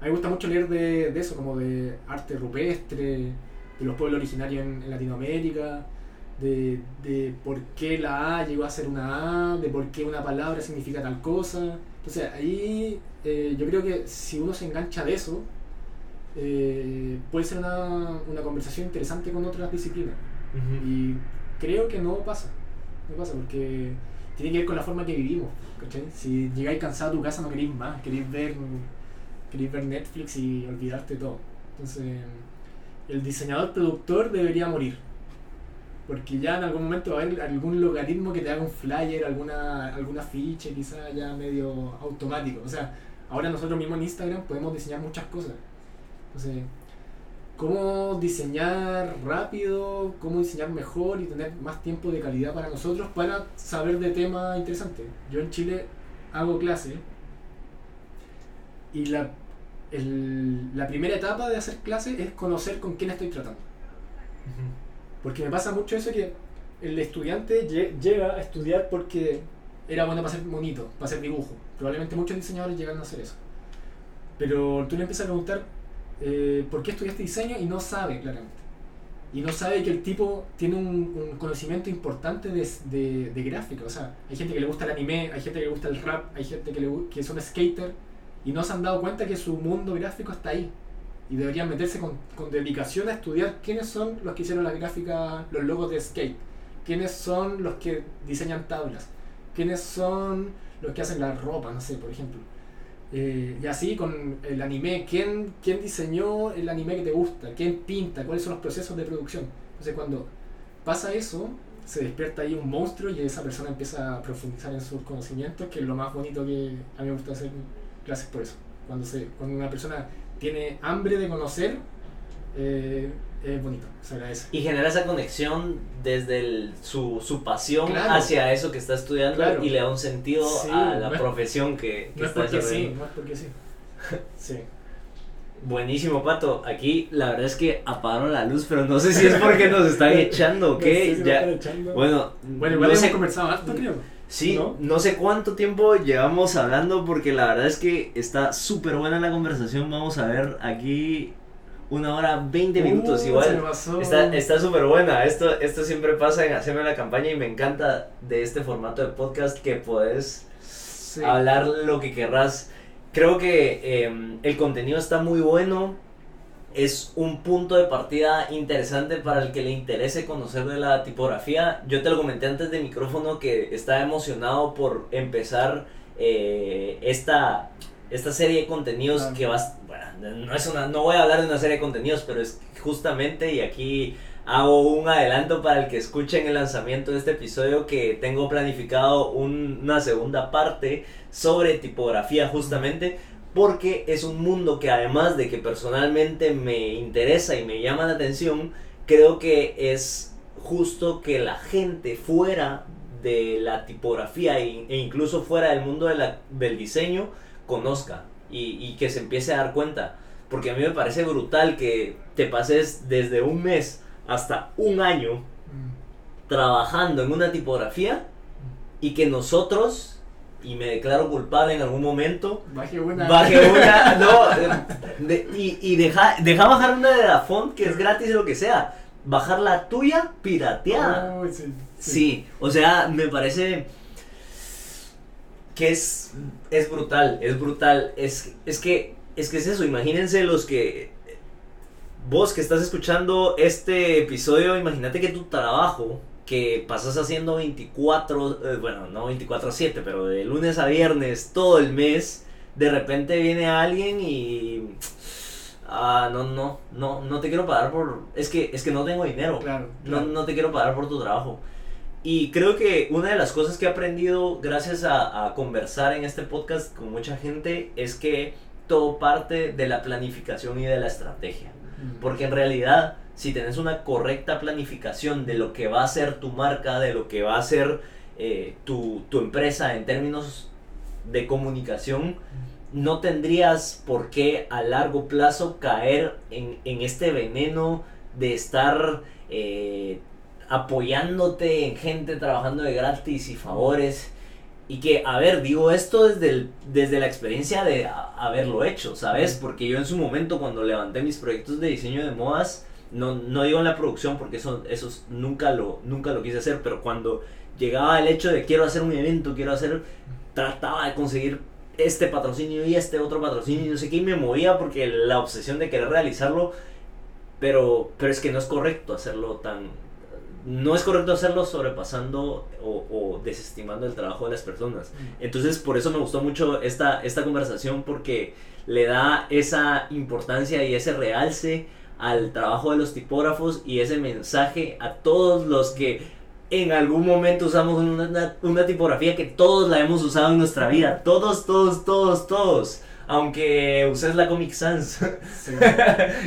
a mí me gusta mucho leer de, de eso, como de arte rupestre, de los pueblos originarios en, en Latinoamérica, de, de por qué la A llegó a ser una A, de por qué una palabra significa tal cosa. Entonces ahí eh, yo creo que si uno se engancha de eso, eh, puede ser una, una conversación interesante con otras disciplinas. Y creo que no pasa. No pasa porque tiene que ver con la forma que vivimos. ¿cachai? Si llegáis cansado a tu casa no queréis más, queréis ver, queréis ver Netflix y olvidarte todo. Entonces, el diseñador productor debería morir. Porque ya en algún momento va a haber algún logaritmo que te haga un flyer, alguna, alguna ficha, quizá ya medio automático. O sea, ahora nosotros mismos en Instagram podemos diseñar muchas cosas. Entonces, cómo diseñar rápido, cómo diseñar mejor y tener más tiempo de calidad para nosotros para saber de temas interesantes. Yo en Chile hago clase y la, el- la primera etapa de hacer clase es conocer con quién estoy tratando. Porque me pasa mucho eso que el estudiante lle- llega a estudiar porque era bueno para hacer bonito, para hacer dibujo. Probablemente muchos diseñadores llegan a hacer eso. Pero tú le empiezas a preguntar eh, por qué estudiaste diseño y no sabe claramente. Y no sabe que el tipo tiene un, conocimiento importante de, de, de gráfica. O sea, hay gente que le gusta el anime, hay gente que le gusta el rap, hay gente que, le, que son skater y no se han dado cuenta que su mundo gráfico está ahí. Y deberían meterse con, con dedicación a estudiar quiénes son los que hicieron la gráfica, los logos de skate, quiénes son los que diseñan tablas, quiénes son los que hacen la ropa, no sé, por ejemplo. Eh, y así con el anime, ¿quién, ¿quién diseñó el anime que te gusta? ¿Quién pinta? ¿Cuáles son los procesos de producción? Entonces cuando pasa eso, se despierta ahí un monstruo y esa persona empieza a profundizar en sus conocimientos, que es lo más bonito que a mí me gusta hacer clases por eso. Cuando, se, cuando una persona tiene hambre de conocer, eh, es bonito, se agradece. Y genera esa conexión desde el- su, su pasión Claro. hacia eso que está estudiando Claro. y le da un sentido Sí, a la no es- profesión que, que No es está porque sí, no es porque sí. [LAUGHS] Sí. Buenísimo, Pato. Aquí la verdad es que apagaron la luz, pero no sé si es porque nos están [LAUGHS] echando o qué. Ya- echando. Bueno, Bueno, igual no hemos sé, conversado harto, creo. Sí, ¿no? no sé cuánto tiempo llevamos hablando porque la verdad es que está súper buena la conversación. Vamos a ver aquí una hora 20 minutos Uh, me igual. Está está súper buena. Esto, esto siempre pasa en Hacerme la campaña y me encanta de este formato de podcast que puedes Sí. hablar lo que querrás. Creo que eh, el contenido está muy bueno. Es un punto de partida interesante para el que le interese conocer de la tipografía. Yo te lo comenté antes de micrófono que estaba emocionado por empezar eh, esta, esta serie de contenidos que vas... Bueno, no, es una, no voy a hablar de una serie de contenidos, pero es justamente, y aquí hago un adelanto para el que escuchen el lanzamiento de este episodio, que tengo planificado un- una segunda parte sobre tipografía justamente porque es un mundo que además de que personalmente me interesa y me llama la atención, creo que es justo que la gente fuera de la tipografía e e incluso fuera del mundo de la- del diseño conozca y, y que se empiece a dar cuenta. Porque a mí me parece brutal que te pases desde un mes hasta un año Mm. trabajando en una tipografía y que nosotros, y me declaro culpable en algún momento, Baje una. baje una, [LAUGHS] no, eh, de- y, y deja, deja bajar una de la font que es gratis o lo que sea, bajar la tuya pirateada. Uy, sí, Sí, o sea, me parece... que es, es brutal, es brutal. Es, es, que, es que es eso, imagínense los que... Vos que estás escuchando este episodio, imagínate que tu trabajo, que pasas haciendo 24, eh, bueno, no 24/7, pero de lunes a viernes todo el mes, de repente viene alguien y... Ah, no, no, no, no te quiero pagar por... Es que, es que no tengo dinero. Claro, No, claro. no te quiero pagar por tu trabajo. Y creo que una de las cosas que he aprendido gracias a, a conversar en este podcast con mucha gente es que todo parte de la planificación y de la estrategia. Mm. Porque en realidad, si tenés una correcta planificación de lo que va a ser tu marca, de lo que va a ser eh, tu, tu empresa en términos de comunicación, no tendrías por qué a largo plazo caer en, en este veneno de estar eh, apoyándote en gente trabajando de gratis y favores. Y que, a ver, digo esto desde, el- desde la experiencia de a- haberlo hecho, ¿sabes? Porque yo en su momento cuando levanté mis proyectos de diseño de modas, no, no digo en la producción porque eso, eso nunca, lo, nunca lo quise hacer, pero cuando llegaba el hecho de quiero hacer un evento, quiero hacer, trataba de conseguir este patrocinio y este otro patrocinio y no sé qué, y me movía porque la obsesión de querer realizarlo, pero, pero es que no es correcto hacerlo tan... No es correcto hacerlo sobrepasando o, o desestimando el trabajo de las personas. Entonces, por eso me gustó mucho esta, esta conversación porque le da esa importancia y ese realce al trabajo de los tipógrafos y ese mensaje a todos los que en algún momento usamos una, una- una tipografía que todos la hemos usado en nuestra vida. Todos, todos, todos, todos. Aunque uses la Comic Sans, [LAUGHS] Sí.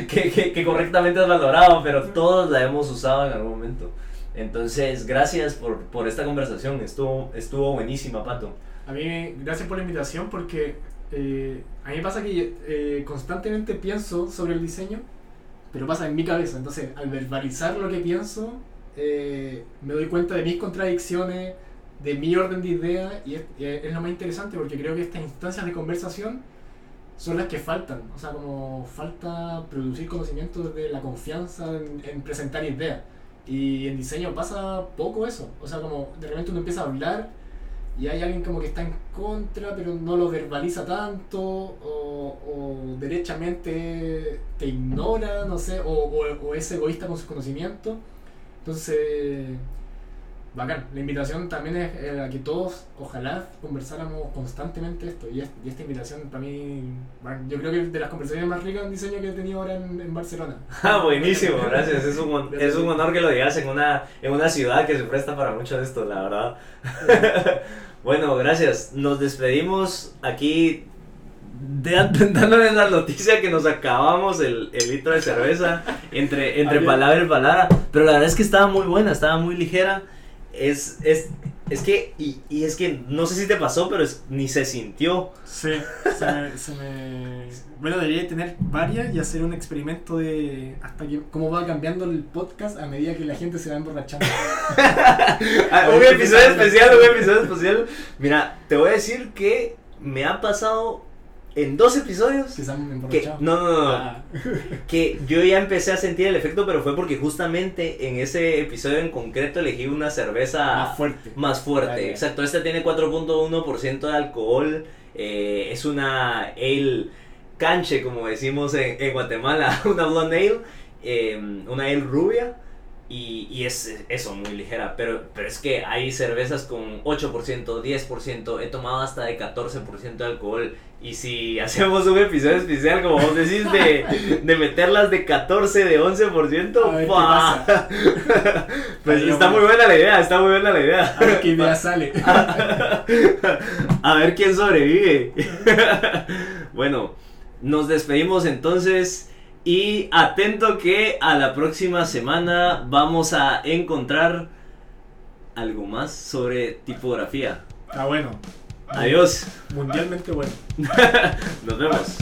que, que- que correctamente es valorado, pero todos la hemos usado en algún momento. Entonces, gracias por, por esta conversación. Estuvo, estuvo buenísima, Pato. A mí, gracias por la invitación porque eh, a mí me pasa que eh, constantemente pienso sobre el diseño, pero pasa en mi cabeza. Entonces, al verbalizar lo que pienso, eh, me doy cuenta de mis contradicciones, de mi orden de ideas, y es, es lo más interesante porque creo que estas instancias de conversación son las que faltan. O sea, como falta producir conocimiento de la confianza en, en presentar ideas. Y en diseño pasa poco eso. O sea, como de repente uno empieza a hablar y hay alguien como que está en contra, pero no lo verbaliza tanto, o, o derechamente te ignora, no sé, o, o- o es egoísta con sus conocimientos. Entonces, bacán. La invitación también es eh, a que todos, ojalá, conversáramos constantemente esto. Y, es- y esta invitación para mí, yo creo que es de las conversaciones más ricas en diseño que he tenido ahora en, en Barcelona. [LAUGHS] Ah, buenísimo, gracias. Es un, es un honor que lo digas en una, en una ciudad que se presta para mucho de esto, la verdad. [LAUGHS] bueno, gracias. Nos despedimos aquí de- dándoles la noticia que nos acabamos el, el litro de cerveza entre, entre [LAUGHS] palabra y palabra. Pero la verdad es que estaba muy buena, estaba muy ligera. Es, es, es que, y, y es que no sé si te pasó, pero es- ni se sintió. Sí, se me, se me- Bueno, debería tener varias y hacer un experimento de hasta que cómo va cambiando el podcast a medida que la gente se va emborrachando. [LAUGHS] Ah, un episodio especial, un episodio especial. Mira, te voy a decir que me ha pasado en dos episodios Que que no, no, no, Ah, [LAUGHS] que yo ya empecé a sentir el efecto, pero fue porque justamente en ese episodio en concreto elegí una cerveza más fuerte. más fuerte. Exacto, esta tiene 4.1% de alcohol. eh, es una ale canche, como decimos en, en Guatemala, [LAUGHS] una blonde ale, eh, una ale rubia. Y, y es eso, muy ligera. Pero, pero es que hay cervezas con 8%, 10%. He tomado hasta de 14% de alcohol. Y si [LAUGHS] hacemos un episodio especial, como vos decís, de, de meterlas de 14, de 11%, A ver qué ¡fua! pasa. [LAUGHS] pues está muy buena la idea, está muy buena la idea. A ver idea sale. [LAUGHS] A ver quién sobrevive. bueno, nos despedimos entonces y atento que a la próxima semana vamos a encontrar algo más sobre tipografía. Está bueno. Adiós. Mundialmente bueno. [LAUGHS] Nos vemos.